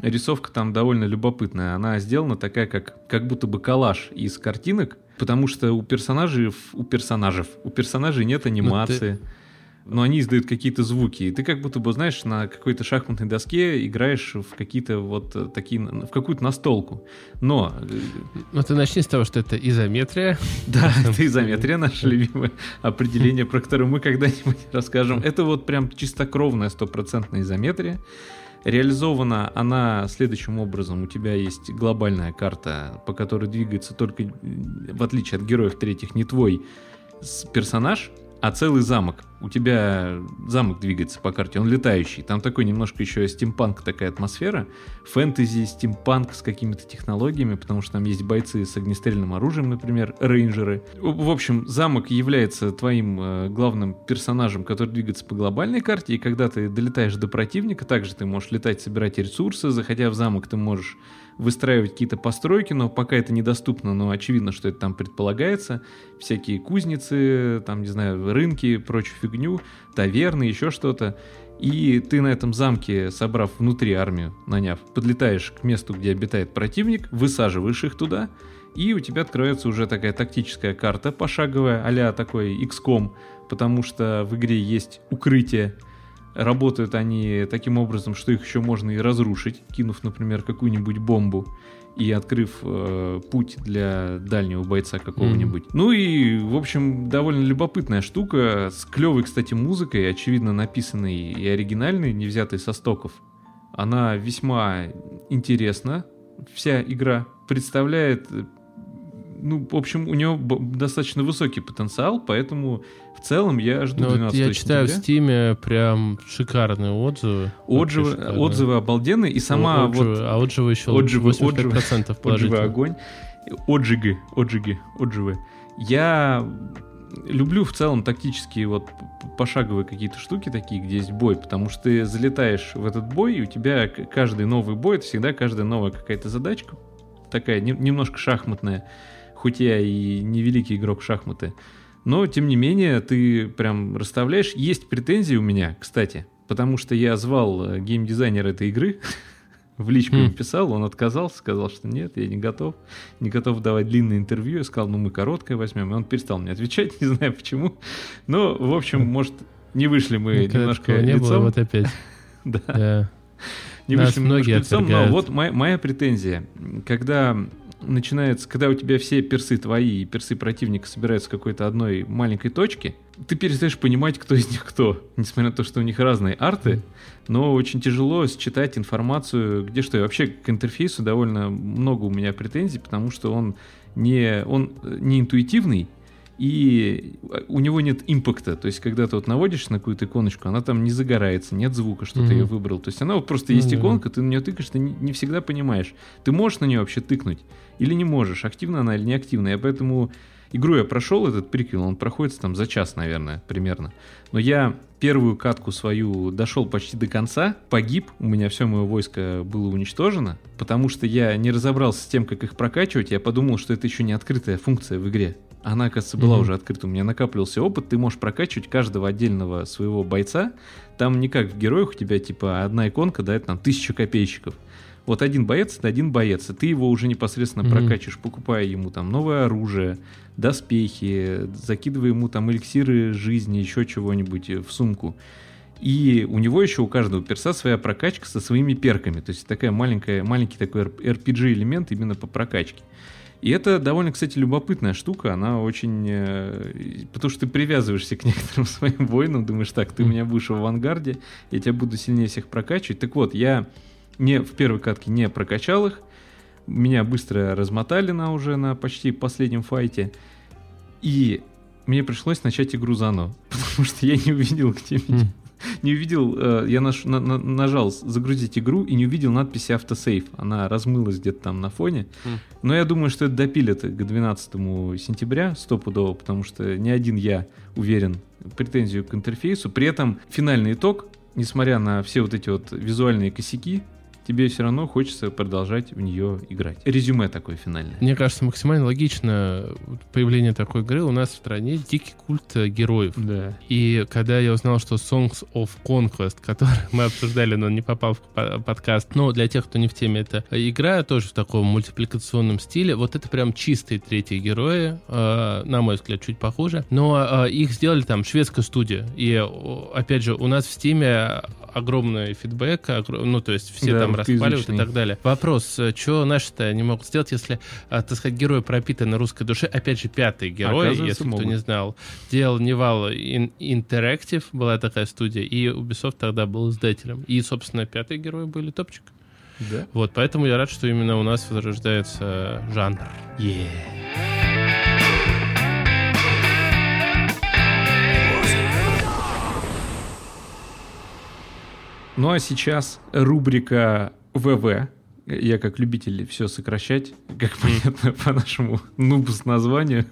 B: Рисовка там довольно любопытная. Она сделана такая, как, как будто бы коллаж из картинок, потому что у персонажей, у персонажей, у персонажей нет анимации. Но они издают какие-то звуки. И ты как будто бы, знаешь, на какой-то шахматной доске играешь в какие-то вот такие, в какую-то настолку. Но...
C: Ну ты начни с того, что это изометрия.
B: Да, это изометрия, наше любимое определение, про которое мы когда-нибудь расскажем. Это вот прям чистокровная стопроцентная изометрия. Реализована она следующим образом. У тебя есть глобальная карта, по которой двигается только, в отличие от героев третьих, не твой персонаж, а целый замок. У тебя замок двигается по карте, он летающий. Там такой немножко еще стимпанк такая атмосфера. Фэнтези, стимпанк с какими-то технологиями, потому что там есть бойцы с огнестрельным оружием, например, рейнджеры. В общем, замок является твоим э, главным персонажем, который двигается по глобальной карте, и когда ты долетаешь до противника, также ты можешь летать, собирать ресурсы, заходя в замок, ты можешь выстраивать какие-то постройки, но пока это недоступно, но очевидно, что это там предполагается. Всякие кузницы, там, не знаю, рынки, прочую фигню, таверны, еще что-то. И ты на этом замке, собрав внутри армию, наняв, подлетаешь к месту, где обитает противник, высаживаешь их туда, и у тебя откроется уже такая тактическая карта пошаговая, а такой XCOM, потому что в игре есть укрытие, Работают они таким образом, что их еще можно и разрушить, кинув, например, какую-нибудь бомбу и открыв э, путь для дальнего бойца какого-нибудь. Mm. Ну и, в общем, довольно любопытная штука, с клевой, кстати, музыкой, очевидно написанной и оригинальной, не взятой со стоков. Она весьма интересна, вся игра представляет ну, в общем, у него достаточно высокий потенциал, поэтому в целом я жду ну, 12
C: Я читаю сентября. в Стиме прям шикарные отзывы.
B: Отзывы, отзывы обалденные, и сама отзывы, вот...
C: А отзывы еще отзывы, 85% отзывы,
B: отзывы огонь. Отжиги, отжиги, отзывы. Я люблю в целом тактические вот пошаговые какие-то штуки такие, где есть бой, потому что ты залетаешь в этот бой, и у тебя каждый новый бой, это всегда каждая новая какая-то задачка, такая не, немножко шахматная хоть я и не великий игрок шахматы, но, тем не менее, ты прям расставляешь. Есть претензии у меня, кстати, потому что я звал э, геймдизайнера этой игры, в личку mm. писал, он отказался, сказал, что нет, я не готов, не готов давать длинное интервью. Я сказал, ну мы короткое возьмем, и он перестал мне отвечать, не знаю почему. Но, в общем, может, не вышли мы немножко
C: не
B: лицом.
C: было, вот опять.
B: да. Не вышли мы немножко лицом, но вот моя претензия. Когда начинается, когда у тебя все персы твои и персы противника собираются в какой-то одной маленькой точке, ты перестаешь понимать, кто из них кто. Несмотря на то, что у них разные арты, но очень тяжело считать информацию, где что. И вообще к интерфейсу довольно много у меня претензий, потому что он не, он не интуитивный, и у него нет импакта. То есть, когда ты вот наводишь на какую-то иконочку, она там не загорается, нет звука, что mm-hmm. ты ее выбрал. То есть, она вот просто есть mm-hmm. иконка, ты на нее тыкаешь, ты не, не всегда понимаешь. Ты можешь на нее вообще тыкнуть или не можешь, активна она или неактивная. Я поэтому Игру я прошел, этот приквел, он проходит там за час, наверное, примерно. Но я первую катку свою дошел почти до конца, погиб, у меня все мое войско было уничтожено, потому что я не разобрался с тем, как их прокачивать, я подумал, что это еще не открытая функция в игре. Она, оказывается, была mm-hmm. уже открыта. У меня накапливался опыт. Ты можешь прокачивать каждого отдельного своего бойца. Там не как в героях у тебя, типа, одна иконка дает там тысячу копейщиков. Вот один боец это один боец, и ты его уже непосредственно mm-hmm. прокачиваешь, покупая ему там новое оружие, доспехи, закидывая ему там эликсиры жизни, еще чего-нибудь в сумку. И у него еще у каждого перса своя прокачка со своими перками. То есть такая маленькая, маленький такой RPG элемент именно по прокачке. И это довольно, кстати, любопытная штука. Она очень... Э, потому что ты привязываешься к некоторым своим воинам, думаешь, так, ты у меня будешь в авангарде, я тебя буду сильнее всех прокачивать. Так вот, я не в первой катке не прокачал их. Меня быстро размотали на уже на почти последнем файте. И мне пришлось начать игру заново, потому что я не увидел, где меня... Не увидел, э, я наш, на, на, нажал загрузить игру и не увидел надписи автосейв. Она размылась где-то там на фоне. Но я думаю, что это допилят к 12 сентября стопудово, потому что не один я уверен претензию к интерфейсу. При этом финальный итог, несмотря на все вот эти вот визуальные косяки, тебе все равно хочется продолжать в нее играть. Резюме такое финальное.
C: Мне кажется, максимально логично появление такой игры у нас в стране дикий культ э, героев.
B: Да.
C: И когда я узнал, что Songs of Conquest, который мы обсуждали, но не попал в подкаст, но для тех, кто не в теме, это игра тоже в таком мультипликационном стиле. Вот это прям чистые третьи герои, э, на мой взгляд, чуть похуже. Но э, их сделали там шведская студия. И опять же, у нас в Стиме огромный фидбэк, ну, то есть все да, там распаливают и так далее. Вопрос, э, что наши-то не могут сделать, если, а, так сказать, герои пропитаны русской душе, опять же, пятый герой, если могут. кто не знал, делал Nival Interactive, была такая студия, и Ubisoft тогда был издателем. И, собственно, пятый герой были топчик. Да? Вот, поэтому я рад, что именно у нас возрождается жанр.
B: Yeah. Ну а сейчас рубрика ВВ. Я как любитель все сокращать, как понятно по нашему нубус названию.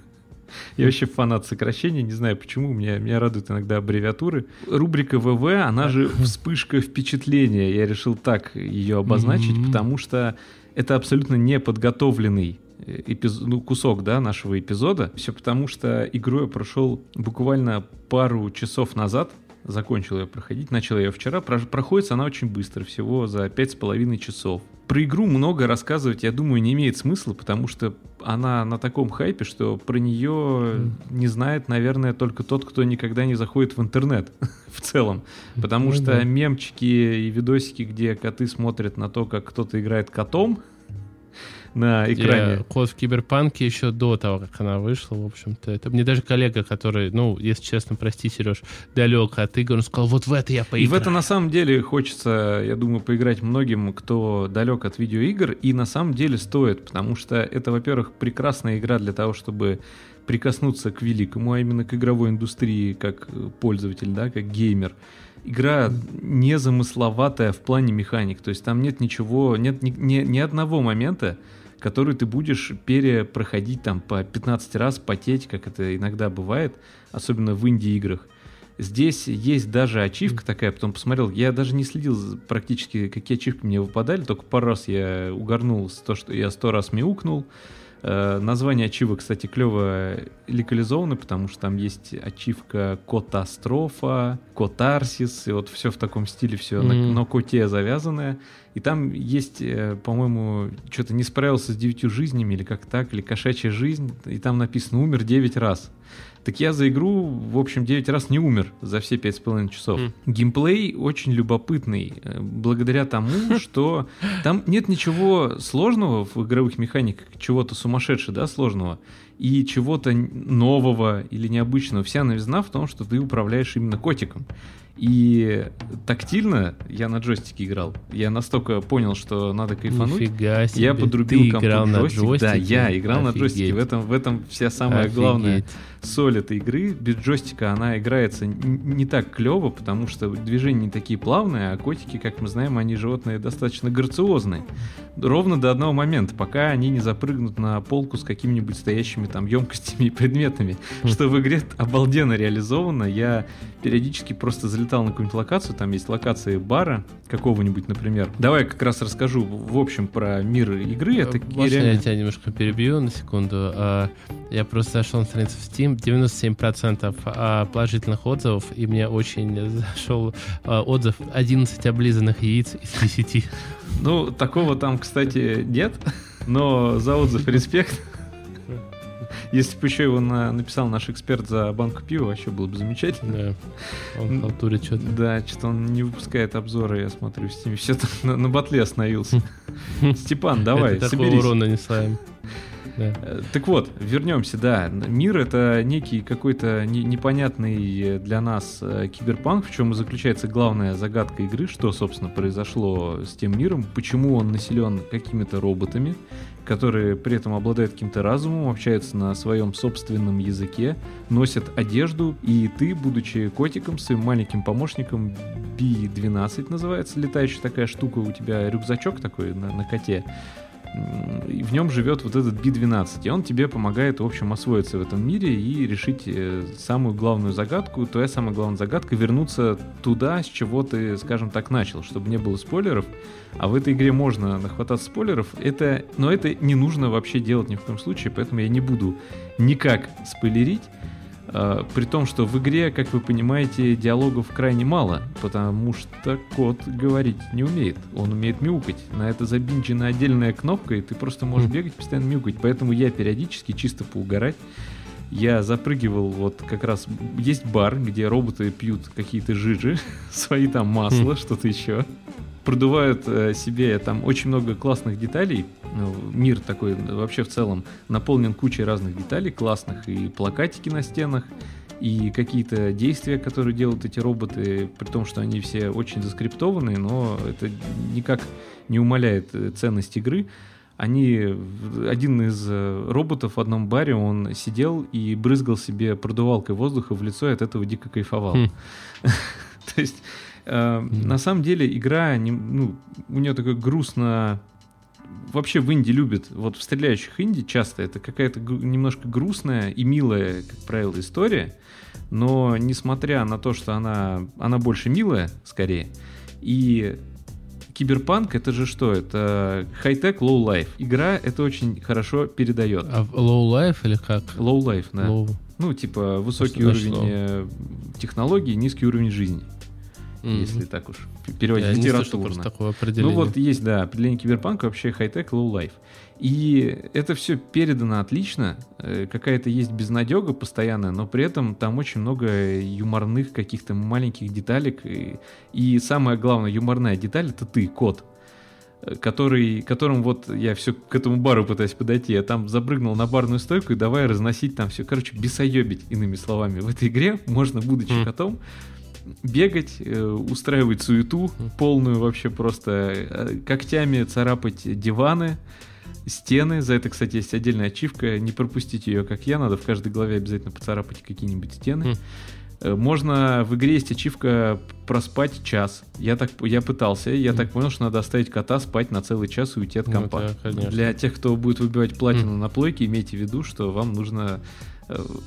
B: Я вообще фанат сокращений, не знаю почему, меня, меня радуют иногда аббревиатуры. Рубрика ВВ, она же вспышка впечатления. Я решил так ее обозначить, mm-hmm. потому что это абсолютно неподготовленный э, эпиз... ну, кусок да, нашего эпизода. Все потому, что игру я прошел буквально пару часов назад закончил ее проходить, начал ее вчера, Про проходится она очень быстро, всего за пять с половиной часов. Про игру много рассказывать, я думаю, не имеет смысла, потому что она на таком хайпе, что про нее не знает, наверное, только тот, кто никогда не заходит в интернет в целом. Потому ну, что мемчики и видосики, где коты смотрят на то, как кто-то играет котом, на экране.
C: Я, код в Киберпанке еще до того, как она вышла, в общем-то. Это мне даже коллега, который, ну, если честно, прости, Сереж, далек от игр, он сказал, вот в это я поиграю.
B: И в это на самом деле хочется, я думаю, поиграть многим, кто далек от видеоигр, и на самом деле стоит, потому что это, во-первых, прекрасная игра для того, чтобы прикоснуться к великому, а именно к игровой индустрии, как пользователь, да, как геймер игра незамысловатая в плане механик. То есть там нет ничего, нет ни, ни, ни одного момента, который ты будешь перепроходить там по 15 раз, потеть, как это иногда бывает, особенно в инди-играх. Здесь есть даже ачивка такая, потом посмотрел, я даже не следил практически, какие ачивки мне выпадали, только пару раз я угорнул то, что я сто раз мяукнул, название ачивок, кстати, клево локализовано, потому что там есть ачивка Котастрофа, Котарсис, и вот все в таком стиле, все mm-hmm. на, на коте завязанное. И там есть, э, по-моему, что-то не справился с девятью жизнями, или как так, или кошачья жизнь, и там написано «умер девять раз». Так я за игру, в общем, 9 раз не умер за все 5,5 часов. Mm. Геймплей очень любопытный, э, благодаря тому, что там нет ничего сложного в игровых механиках, чего-то сумасшедшего, да, сложного, и чего-то нового или необычного. Вся новизна в том, что ты управляешь именно котиком. И тактильно я на джойстике играл. Я настолько понял, что надо кайфануть.
C: Нифига себе.
B: Я подрубил
C: Ты играл на
B: джойстик.
C: джойстике?
B: Да, я играл на джойстике.
C: Офигеть.
B: В этом, в этом вся самая главная
C: Офигеть.
B: Соль этой игры. Без джойстика она играется не так клево, потому что движения не такие плавные, а котики, как мы знаем, они животные достаточно грациозные. Ровно до одного момента, пока они не запрыгнут на полку с какими-нибудь стоящими там емкостями и предметами. Что в игре обалденно реализовано. Я периодически просто залетал на какую-нибудь локацию, там есть локации бара какого-нибудь, например. Давай я как раз расскажу в общем про мир игры. Это
C: Э, Можно
B: реально-
C: я тебя немножко перебью на секунду? А, Я просто зашел на страницу в Steam, 97% а, положительных отзывов, и мне очень зашел а, отзыв 11 облизанных яиц из 10.
B: Ну, такого там, кстати, нет, но за отзыв респект. Если бы еще его на- написал наш эксперт за банку пива, вообще было бы замечательно.
C: Да, он халтурит что-то.
B: Да, что-то он не выпускает обзоры, я смотрю в Steam. Все на, на батле остановился. Степан, давай,
C: Это такого урона нанесла им.
B: Э, Так вот, вернемся, да. Мир это некий какой-то не- непонятный для нас э, киберпанк, в чем и заключается главная загадка игры, что, собственно, произошло с тем миром, почему он населен какими-то роботами, которые при этом обладают каким-то разумом, общаются на своем собственном языке, носят одежду, и ты, будучи котиком, своим маленьким помощником, B12 называется, летающая такая штука, у тебя рюкзачок такой на, на коте, и в нем живет вот этот B12, и он тебе помогает, в общем, освоиться в этом мире и решить э, самую главную загадку. Твоя самая главная загадка — вернуться туда, с чего ты, скажем так, начал, чтобы не было спойлеров. А в этой игре можно нахвататься спойлеров, это, но это не нужно вообще делать ни в коем случае, поэтому я не буду никак спойлерить. А, При том, что в игре, как вы понимаете, диалогов крайне мало, потому что кот говорить не умеет. Он умеет мяукать. На это забинчена отдельная кнопка, и ты просто можешь
C: Хм.
B: бегать, постоянно мяукать. Поэтому я периодически, чисто поугарать, я запрыгивал, вот как раз есть бар, где роботы пьют какие-то жижи, свои там масла, что-то еще. Продувают э, себе там очень много классных деталей. Ну, мир такой вообще в целом наполнен кучей разных деталей классных. И плакатики на стенах, и какие-то действия, которые делают эти роботы, при том, что они все очень заскриптованные, но это никак не умаляет э, ценность игры. Они, один из э, роботов в одном баре, он сидел и брызгал себе продувалкой воздуха в лицо и от этого дико кайфовал.
C: Хм.
B: То есть, э, на самом деле, игра, не- ну, у нее такое грустно... Вообще в инди любят, вот в стреляющих инди часто это какая-то немножко грустная и милая, как правило, история, но несмотря на то, что она, она больше милая, скорее, и киберпанк это же что? Это хай-тек, low-life. Игра это очень хорошо передает.
C: А life или как?
B: Low-life, да.
C: Low.
B: Ну, типа высокий
C: Что значит
B: уровень
C: low?
B: э, технологий, низкий уровень жизни,
C: Мгм.
B: если так уж
C: Я
B: переводить
C: не
B: литературно. Ну вот есть, да, определение киберпанка вообще хай-тек, low-life. И это все передано отлично. Э, Какая-то есть безнадега постоянная, но при этом там очень много юморных каких-то маленьких деталек. И, и самая главная юморная деталь это ты, кот э, который, которым вот я все к этому бару пытаюсь подойти, я там запрыгнул на барную стойку и давай разносить там все, короче, бесоебить, иными словами. В этой игре можно, будучи котом, бегать, э, устраивать суету полную вообще просто, э, когтями царапать диваны, стены. За это, кстати, есть отдельная ачивка. Не пропустите ее, как я. Надо в каждой главе обязательно поцарапать какие-нибудь стены.
C: Хм.
B: Э, Можно в игре есть ачивка проспать час. Я так я пытался, я
C: Хм.
B: так понял, что надо оставить кота спать на целый час и уйти от
C: Ну,
B: компа.
C: это, конечно.
B: Для тех, кто будет выбивать платину
C: Хм.
B: на плойке, имейте в виду, что вам нужно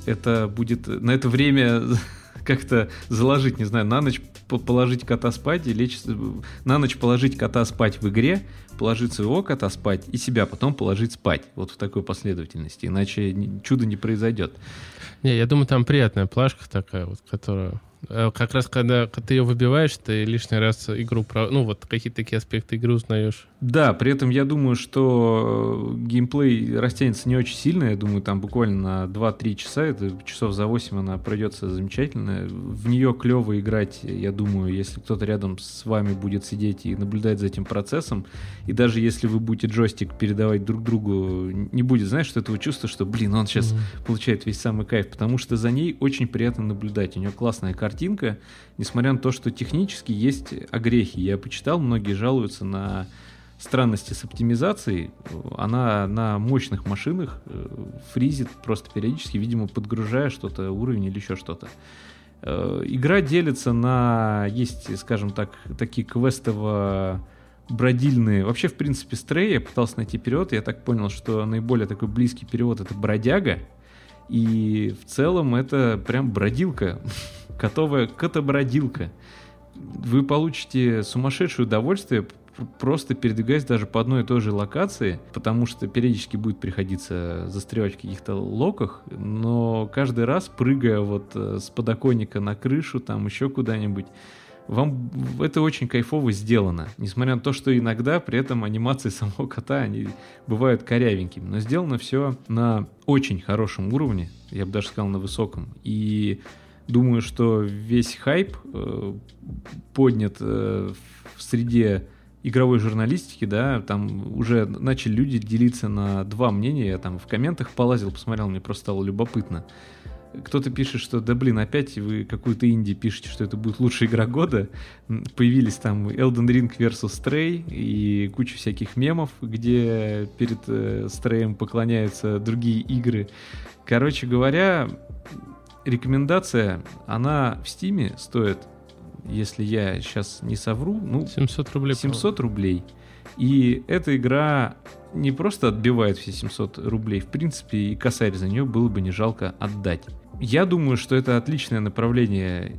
B: это будет на это время как-то заложить, не знаю, на ночь по- положить кота спать и лечь, на ночь положить кота спать в игре, положить своего кота спать и себя потом положить спать. Вот в такой последовательности, иначе чудо не произойдет.
C: Не, я думаю, там приятная плашка такая, вот, которая... э, Как раз когда ты ее выбиваешь, ты лишний раз игру... Ну, вот какие-то такие аспекты игры узнаешь.
B: Да, при этом я думаю, что э, геймплей растянется не очень сильно. Я думаю, там буквально на 2-3 часа, это часов за 8 она пройдется замечательно. В нее клево играть, я думаю, если кто-то рядом с вами будет сидеть и наблюдать за этим процессом. И даже если вы будете джойстик передавать друг другу, не будет, знаешь, что этого чувства, что, блин, он сейчас
C: Мгм.
B: получает весь самый кайф, потому что за ней очень приятно наблюдать. У нее классная картинка, несмотря на то, что технически есть огрехи. Я почитал, многие жалуются на странности с оптимизацией. Она на мощных машинах э, фризит просто периодически, видимо, подгружая что-то, уровень или еще что-то. Э, игра делится на... Есть, скажем так, такие квестово бродильные. Вообще, в принципе, стрей я пытался найти перевод. Я так понял, что наиболее такой близкий перевод это бродяга. И в целом это прям бродилка. Котовая котобродилка. Вы получите сумасшедшее удовольствие, просто передвигаясь даже по одной и той же локации, потому что периодически будет приходиться застревать в каких-то локах, но каждый раз, прыгая вот э, с подоконника на крышу, там еще куда-нибудь, вам это очень кайфово сделано. Несмотря на то, что иногда при этом анимации самого кота, они бывают корявенькими. Но сделано все на очень хорошем уровне, я бы даже сказал, на высоком. И думаю, что весь хайп э, поднят э, в среде игровой журналистики, да, там уже начали люди делиться на два мнения. Я там в комментах полазил, посмотрел, мне просто стало любопытно кто-то пишет, что да блин, опять вы какую-то инди пишете, что это будет лучшая игра года. Появились там Elden Ring vs Stray и куча всяких мемов, где перед э, Stray поклоняются другие игры. Короче говоря, рекомендация, она в Стиме стоит, если я сейчас не совру, ну...
C: 700 рублей.
B: 700 рублей. И эта игра не просто отбивает все 700 рублей, в принципе, и косарь за нее было бы не жалко отдать. Я думаю, что это отличное направление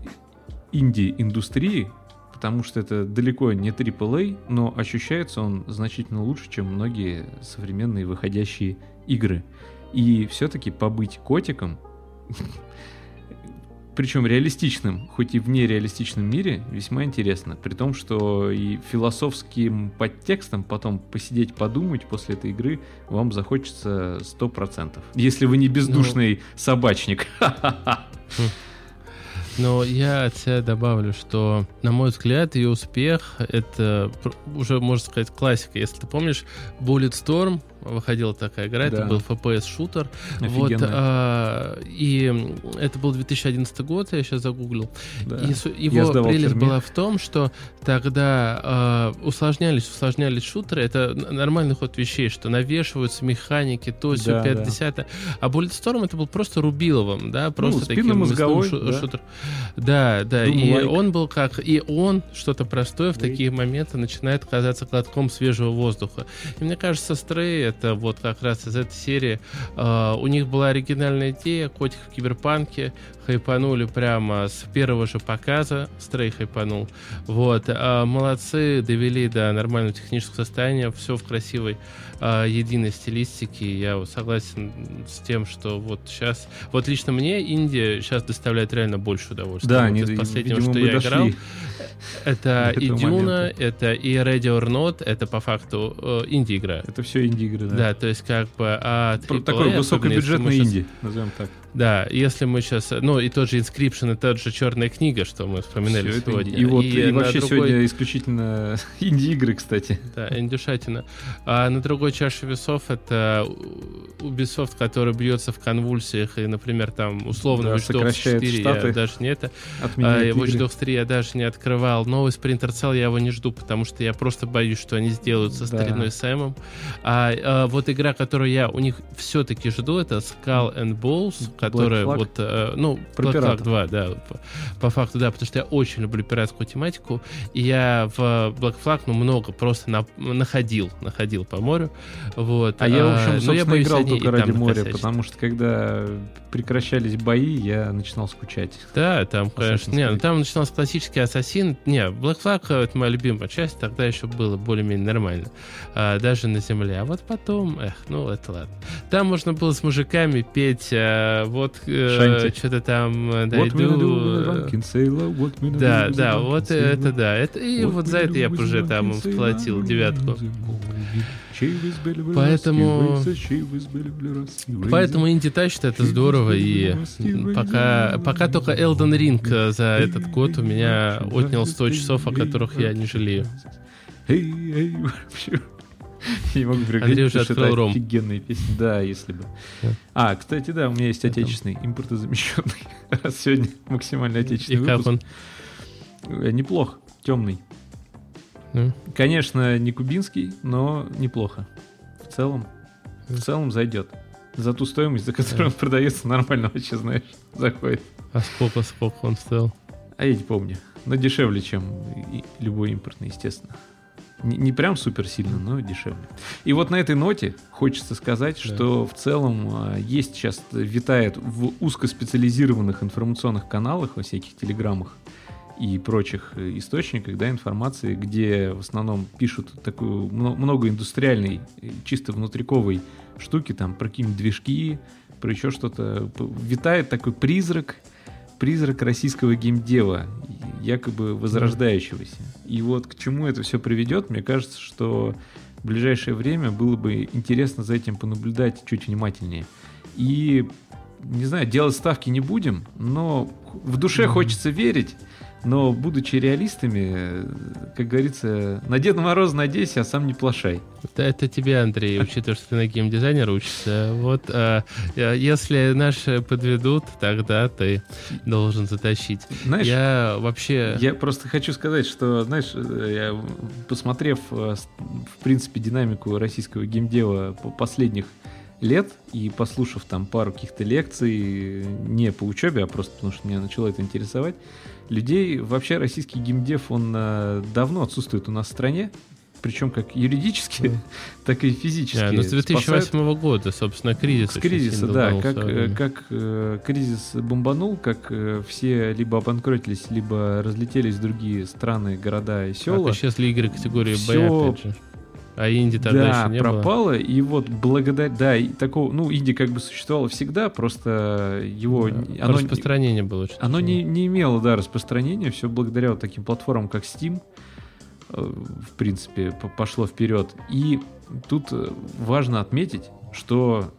B: инди-индустрии, потому что это далеко не AAA, но ощущается он значительно лучше, чем многие современные выходящие игры. И все-таки побыть котиком причем реалистичным, хоть и в нереалистичном мире, весьма интересно. При том, что и философским подтекстом потом посидеть, подумать после этой игры вам захочется 100%. Если вы не бездушный ну... собачник.
C: Но я от себя добавлю, что, на мой взгляд, ее успех — это уже, можно сказать, классика. Если ты помнишь, Bulletstorm выходила такая игра, да. это был FPS-шутер. Вот, а, и это был 2011 год, я сейчас загуглил. Да. И его прелесть была в том, что тогда а, усложнялись, усложнялись шутеры. Это нормальный ход вещей, что навешиваются механики, то, все, да, 50 да. А Bulletstorm это был просто рубиловым, да, просто ну, таким
B: мозговой, шу-
C: да. шутер. Да, да, Doom и like. он был как... И он, что-то простое, в такие моменты начинает казаться глотком свежего воздуха. И мне кажется, Stray это вот как раз из этой серии. Uh, у них была оригинальная идея, котик в киберпанке, хайпанули прямо с первого же показа, Стрей хайпанул. Вот, uh, молодцы, довели до нормального технического состояния, все в красивой uh, единой стилистике. Я согласен с тем, что вот сейчас, вот лично мне Индия сейчас доставляет реально больше удовольствия.
B: Да,
C: вот
B: они,
C: из последнего, видимо, что я дошли. играл. Это и Дюна, это и Ready or Not, это по факту э, инди-игра.
B: Это все инди-игры, да.
C: Да, то есть как бы... А,
B: Такой высокобюджетный инди, назовем так.
C: Да, если мы сейчас... Ну, и тот же Inscription, и тот же Черная книга, что мы вспоминали Все сегодня.
B: И, вот, и, и вообще другой... сегодня исключительно инди-игры, кстати.
C: Да, индюшатина. А на другой чаше весов это Ubisoft, который бьется в конвульсиях, и, например, там, условно, да, Watch Dogs 4 штаты, я даже не это... А, Watch Dogs 3 я даже не открывал. Новый Sprinter Cell я его не жду, потому что я просто боюсь, что они сделают со да. стариной Сэмом. А, а вот игра, которую я у них все-таки жду, это Skull and Balls, которая вот, э, ну, Про Black Flag 2, да, по, по факту, да, потому что я очень люблю пиратскую тематику, и я в Black Flag, ну, много просто на, находил, находил по морю, вот.
B: А, а я, в общем, собственно, я боюсь, играл только ради моря, потому что когда прекращались бои, я начинал скучать.
C: Да, там, конечно, не, ну, там начинался классический Ассасин, не, Black Flag это моя любимая часть, тогда еще было более-менее нормально, а, даже на земле, а вот потом, эх, ну, это ладно. Там можно было с мужиками петь а, вот э, что-то там э, дойду. Да, да, вот это да. Это, и вот за это я уже там сплотил девятку. Поэтому, поэтому инди тащит, это здорово, и пока, пока только Elden Ring э, за этот год у меня отнял 100 часов, о которых я не жалею.
B: не могу
C: Андрей уже открыл ром.
B: офигенные песни. Да, если бы. А, кстати, да, у меня есть отечественный, импортозамещенный. Раз сегодня максимально
C: И
B: отечественный
C: как
B: выпуск.
C: он?
B: Э, Неплох, темный. Конечно, не кубинский, но неплохо. В целом, в целом зайдет. За ту стоимость, за которую он продается, нормально вообще, знаешь, заходит.
C: А сколько, сколько он стоил?
B: А я не помню. Но дешевле, чем любой импортный, естественно. Не, не прям супер сильно, но дешевле. И вот на этой ноте хочется сказать, что в целом а, есть сейчас, витает в узкоспециализированных информационных каналах, во всяких телеграммах и прочих э, источниках, да, информации, где в основном пишут такую мно- много индустриальной, э, чисто внутриковой штуки, там, про какие-нибудь движки, про еще что-то. Витает такой призрак, призрак российского геймдева, якобы возрождающегося. И вот к чему это все приведет, мне кажется, что в ближайшее время было бы интересно за этим понаблюдать чуть внимательнее. И, не знаю, делать ставки не будем, но в душе хочется верить, но будучи реалистами, как говорится, на Деда Мороза надейся, а сам не плашай.
C: Да, это тебе, Андрей, учитывая, что ты на геймдизайнера учишься. Вот, а, если наши подведут, тогда ты должен затащить.
B: Знаешь,
C: Я вообще...
B: Я просто хочу сказать, что, знаешь, я, посмотрев, э, в принципе, динамику российского геймдева по- последних лет и послушав там пару каких-то лекций, не по учебе, а просто потому что меня начало это интересовать, людей, вообще российский геймдев, он э, давно отсутствует у нас в стране, причем как юридически, так и физически.
C: А, ну, с
B: Спасают-
C: 2008 года, собственно, кризис.
B: с кризиса, да, как, э, как э, кризис бомбанул, как э, все либо обанкротились, либо разлетелись в другие страны, города и
C: А
B: села.
C: то исчезли игры категории Б,
B: Всё-
C: опять же. А инди тогда
B: да,
C: еще не было.
B: пропало, и вот благодаря, да, и такого, ну, инди как бы существовало всегда, просто его,
C: Да,
B: оно,
C: Распространение было очень
B: оно не, не имело, да, распространения, все благодаря вот таким платформам, как Steam, э, в принципе, пошло вперед. И тут э, важно отметить, что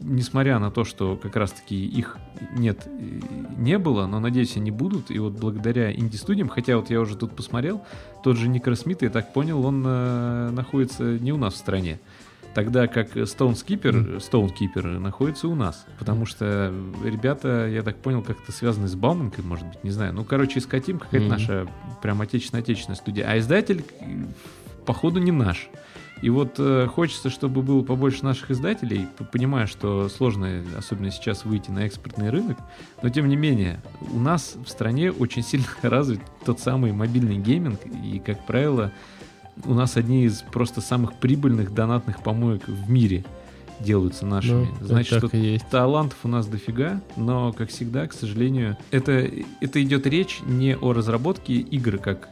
B: несмотря на то, что как раз-таки их нет, э, не было, но, надеюсь, они будут, и вот благодаря инди-студиям, хотя вот я уже тут посмотрел, тот же Никросмит, я так понял, он э, находится не у нас в стране. Тогда как Stonekeeper, Stonekeeper находится у нас. Потому что ребята, я так понял, как-то связаны с Бауманкой, может быть, не знаю. Ну, короче, Скотим какая-то
C: Мгм.
B: наша прям отечественная-отечественная студия. А издатель, э, походу, не наш. И вот э, хочется, чтобы было побольше наших издателей, понимая, что сложно, особенно сейчас, выйти на экспортный рынок, но тем не менее, у нас в стране очень сильно развит тот самый мобильный гейминг, и, как правило, у нас одни из просто самых прибыльных донатных помоек в мире делаются нашими.
C: Ну,
B: Значит, что
C: есть.
B: талантов у нас дофига, но, как всегда, к сожалению, это, это идет речь не о разработке игр как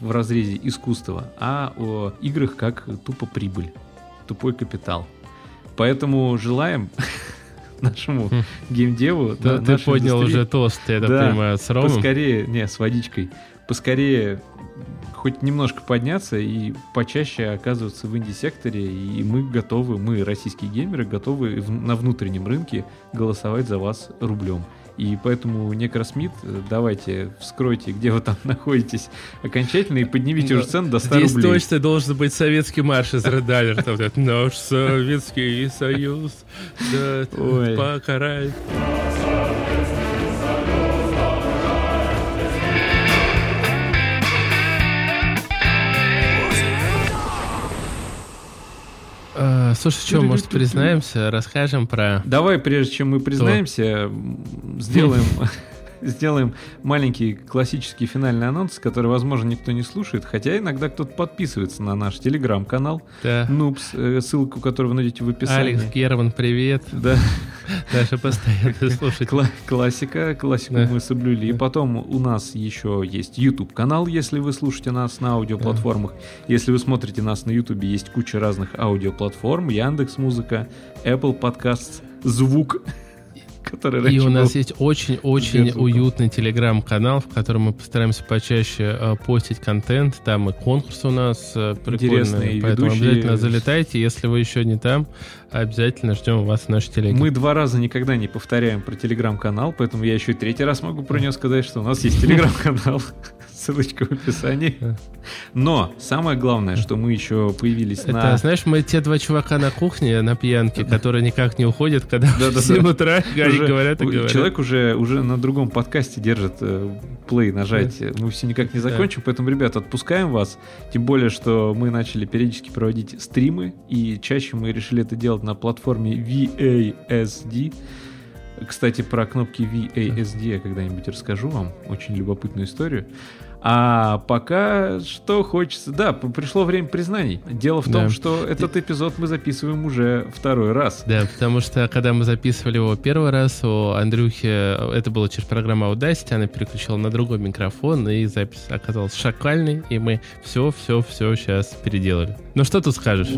B: в, разрезе искусства, а о играх как тупо прибыль, тупой капитал. Поэтому желаем нашему
C: Хм.
B: геймдеву,
C: Ну,
B: да,
C: ты поднял уже тост, я
B: Да,
C: понимаю, с Ромом.
B: поскорее, не, с водичкой, поскорее хоть немножко подняться и почаще оказываться в инди-секторе, и мы готовы, мы, российские геймеры, готовы на внутреннем рынке голосовать за вас рублем. И поэтому Некросмит, э, давайте вскройте, где вы там находитесь окончательно и поднимите уже цену до 100
C: Здесь
B: рублей.
C: точно должен быть советский марш из Red Alert. Там вот этот, Наш Советский Союз да, покарает. А, Слушай, что, может, признаемся, расскажем про...
B: Давай, прежде чем мы признаемся, сделаем, сделаем маленький классический финальный анонс, который, возможно, никто не слушает, хотя иногда кто-то подписывается на наш телеграм-канал
C: Да.
B: Нупс, э, ссылку, которую вы найдете в описании.
C: Алекс Герман, привет.
B: Да,
C: Наша постоянная слушатель.
B: кла- классика, классику
C: Да.
B: мы соблюли.
C: Да.
B: Потом у нас еще есть YouTube канал, если вы слушаете нас на аудиоплатформах. Если вы смотрите нас на YouTube, есть куча разных аудиоплатформ, Яндекс Музыка, Apple Podcasts, Звук, который
C: И у нас есть очень-очень уютный телеграм-канал, в котором мы постараемся почаще э, постить контент. Там и конкурс у нас э, прикольный, поэтому
B: ведущие.
C: обязательно залетайте. Если вы еще не там, обязательно ждем вас в нашей телеге.
B: Мы два раза никогда не повторяем про телеграм-канал, поэтому я еще и третий раз могу про него сказать, что у нас есть телеграм-канал. Ссылочка в описании. Но самое главное, что мы еще появились
C: Это,
B: на...
C: знаешь, мы те два чувака на кухне, на пьянке, которые никак не уходят, когда
B: Да-да-да.
C: в 7 утра
B: Уже-
C: говорят и говорят.
B: Человек уже, уже на другом подкасте держит э, плей нажать. Мы все никак не
C: Да.
B: закончим, поэтому, ребят, отпускаем вас. Тем более, что мы начали периодически проводить стримы, и чаще мы решили это делать на платформе VASD. Кстати, про кнопки VASD я когда-нибудь расскажу вам. Очень любопытную историю. А пока что хочется... Да, пришло время признаний. Дело в том,
C: Да.
B: что этот эпизод мы записываем уже второй раз.
C: Да, потому что когда мы записывали его первый раз, у Андрюхи, это было через программу Audacity, она переключила на другой микрофон, и запись оказалась шакальной, и мы все-все-все сейчас переделали. Ну что тут скажешь?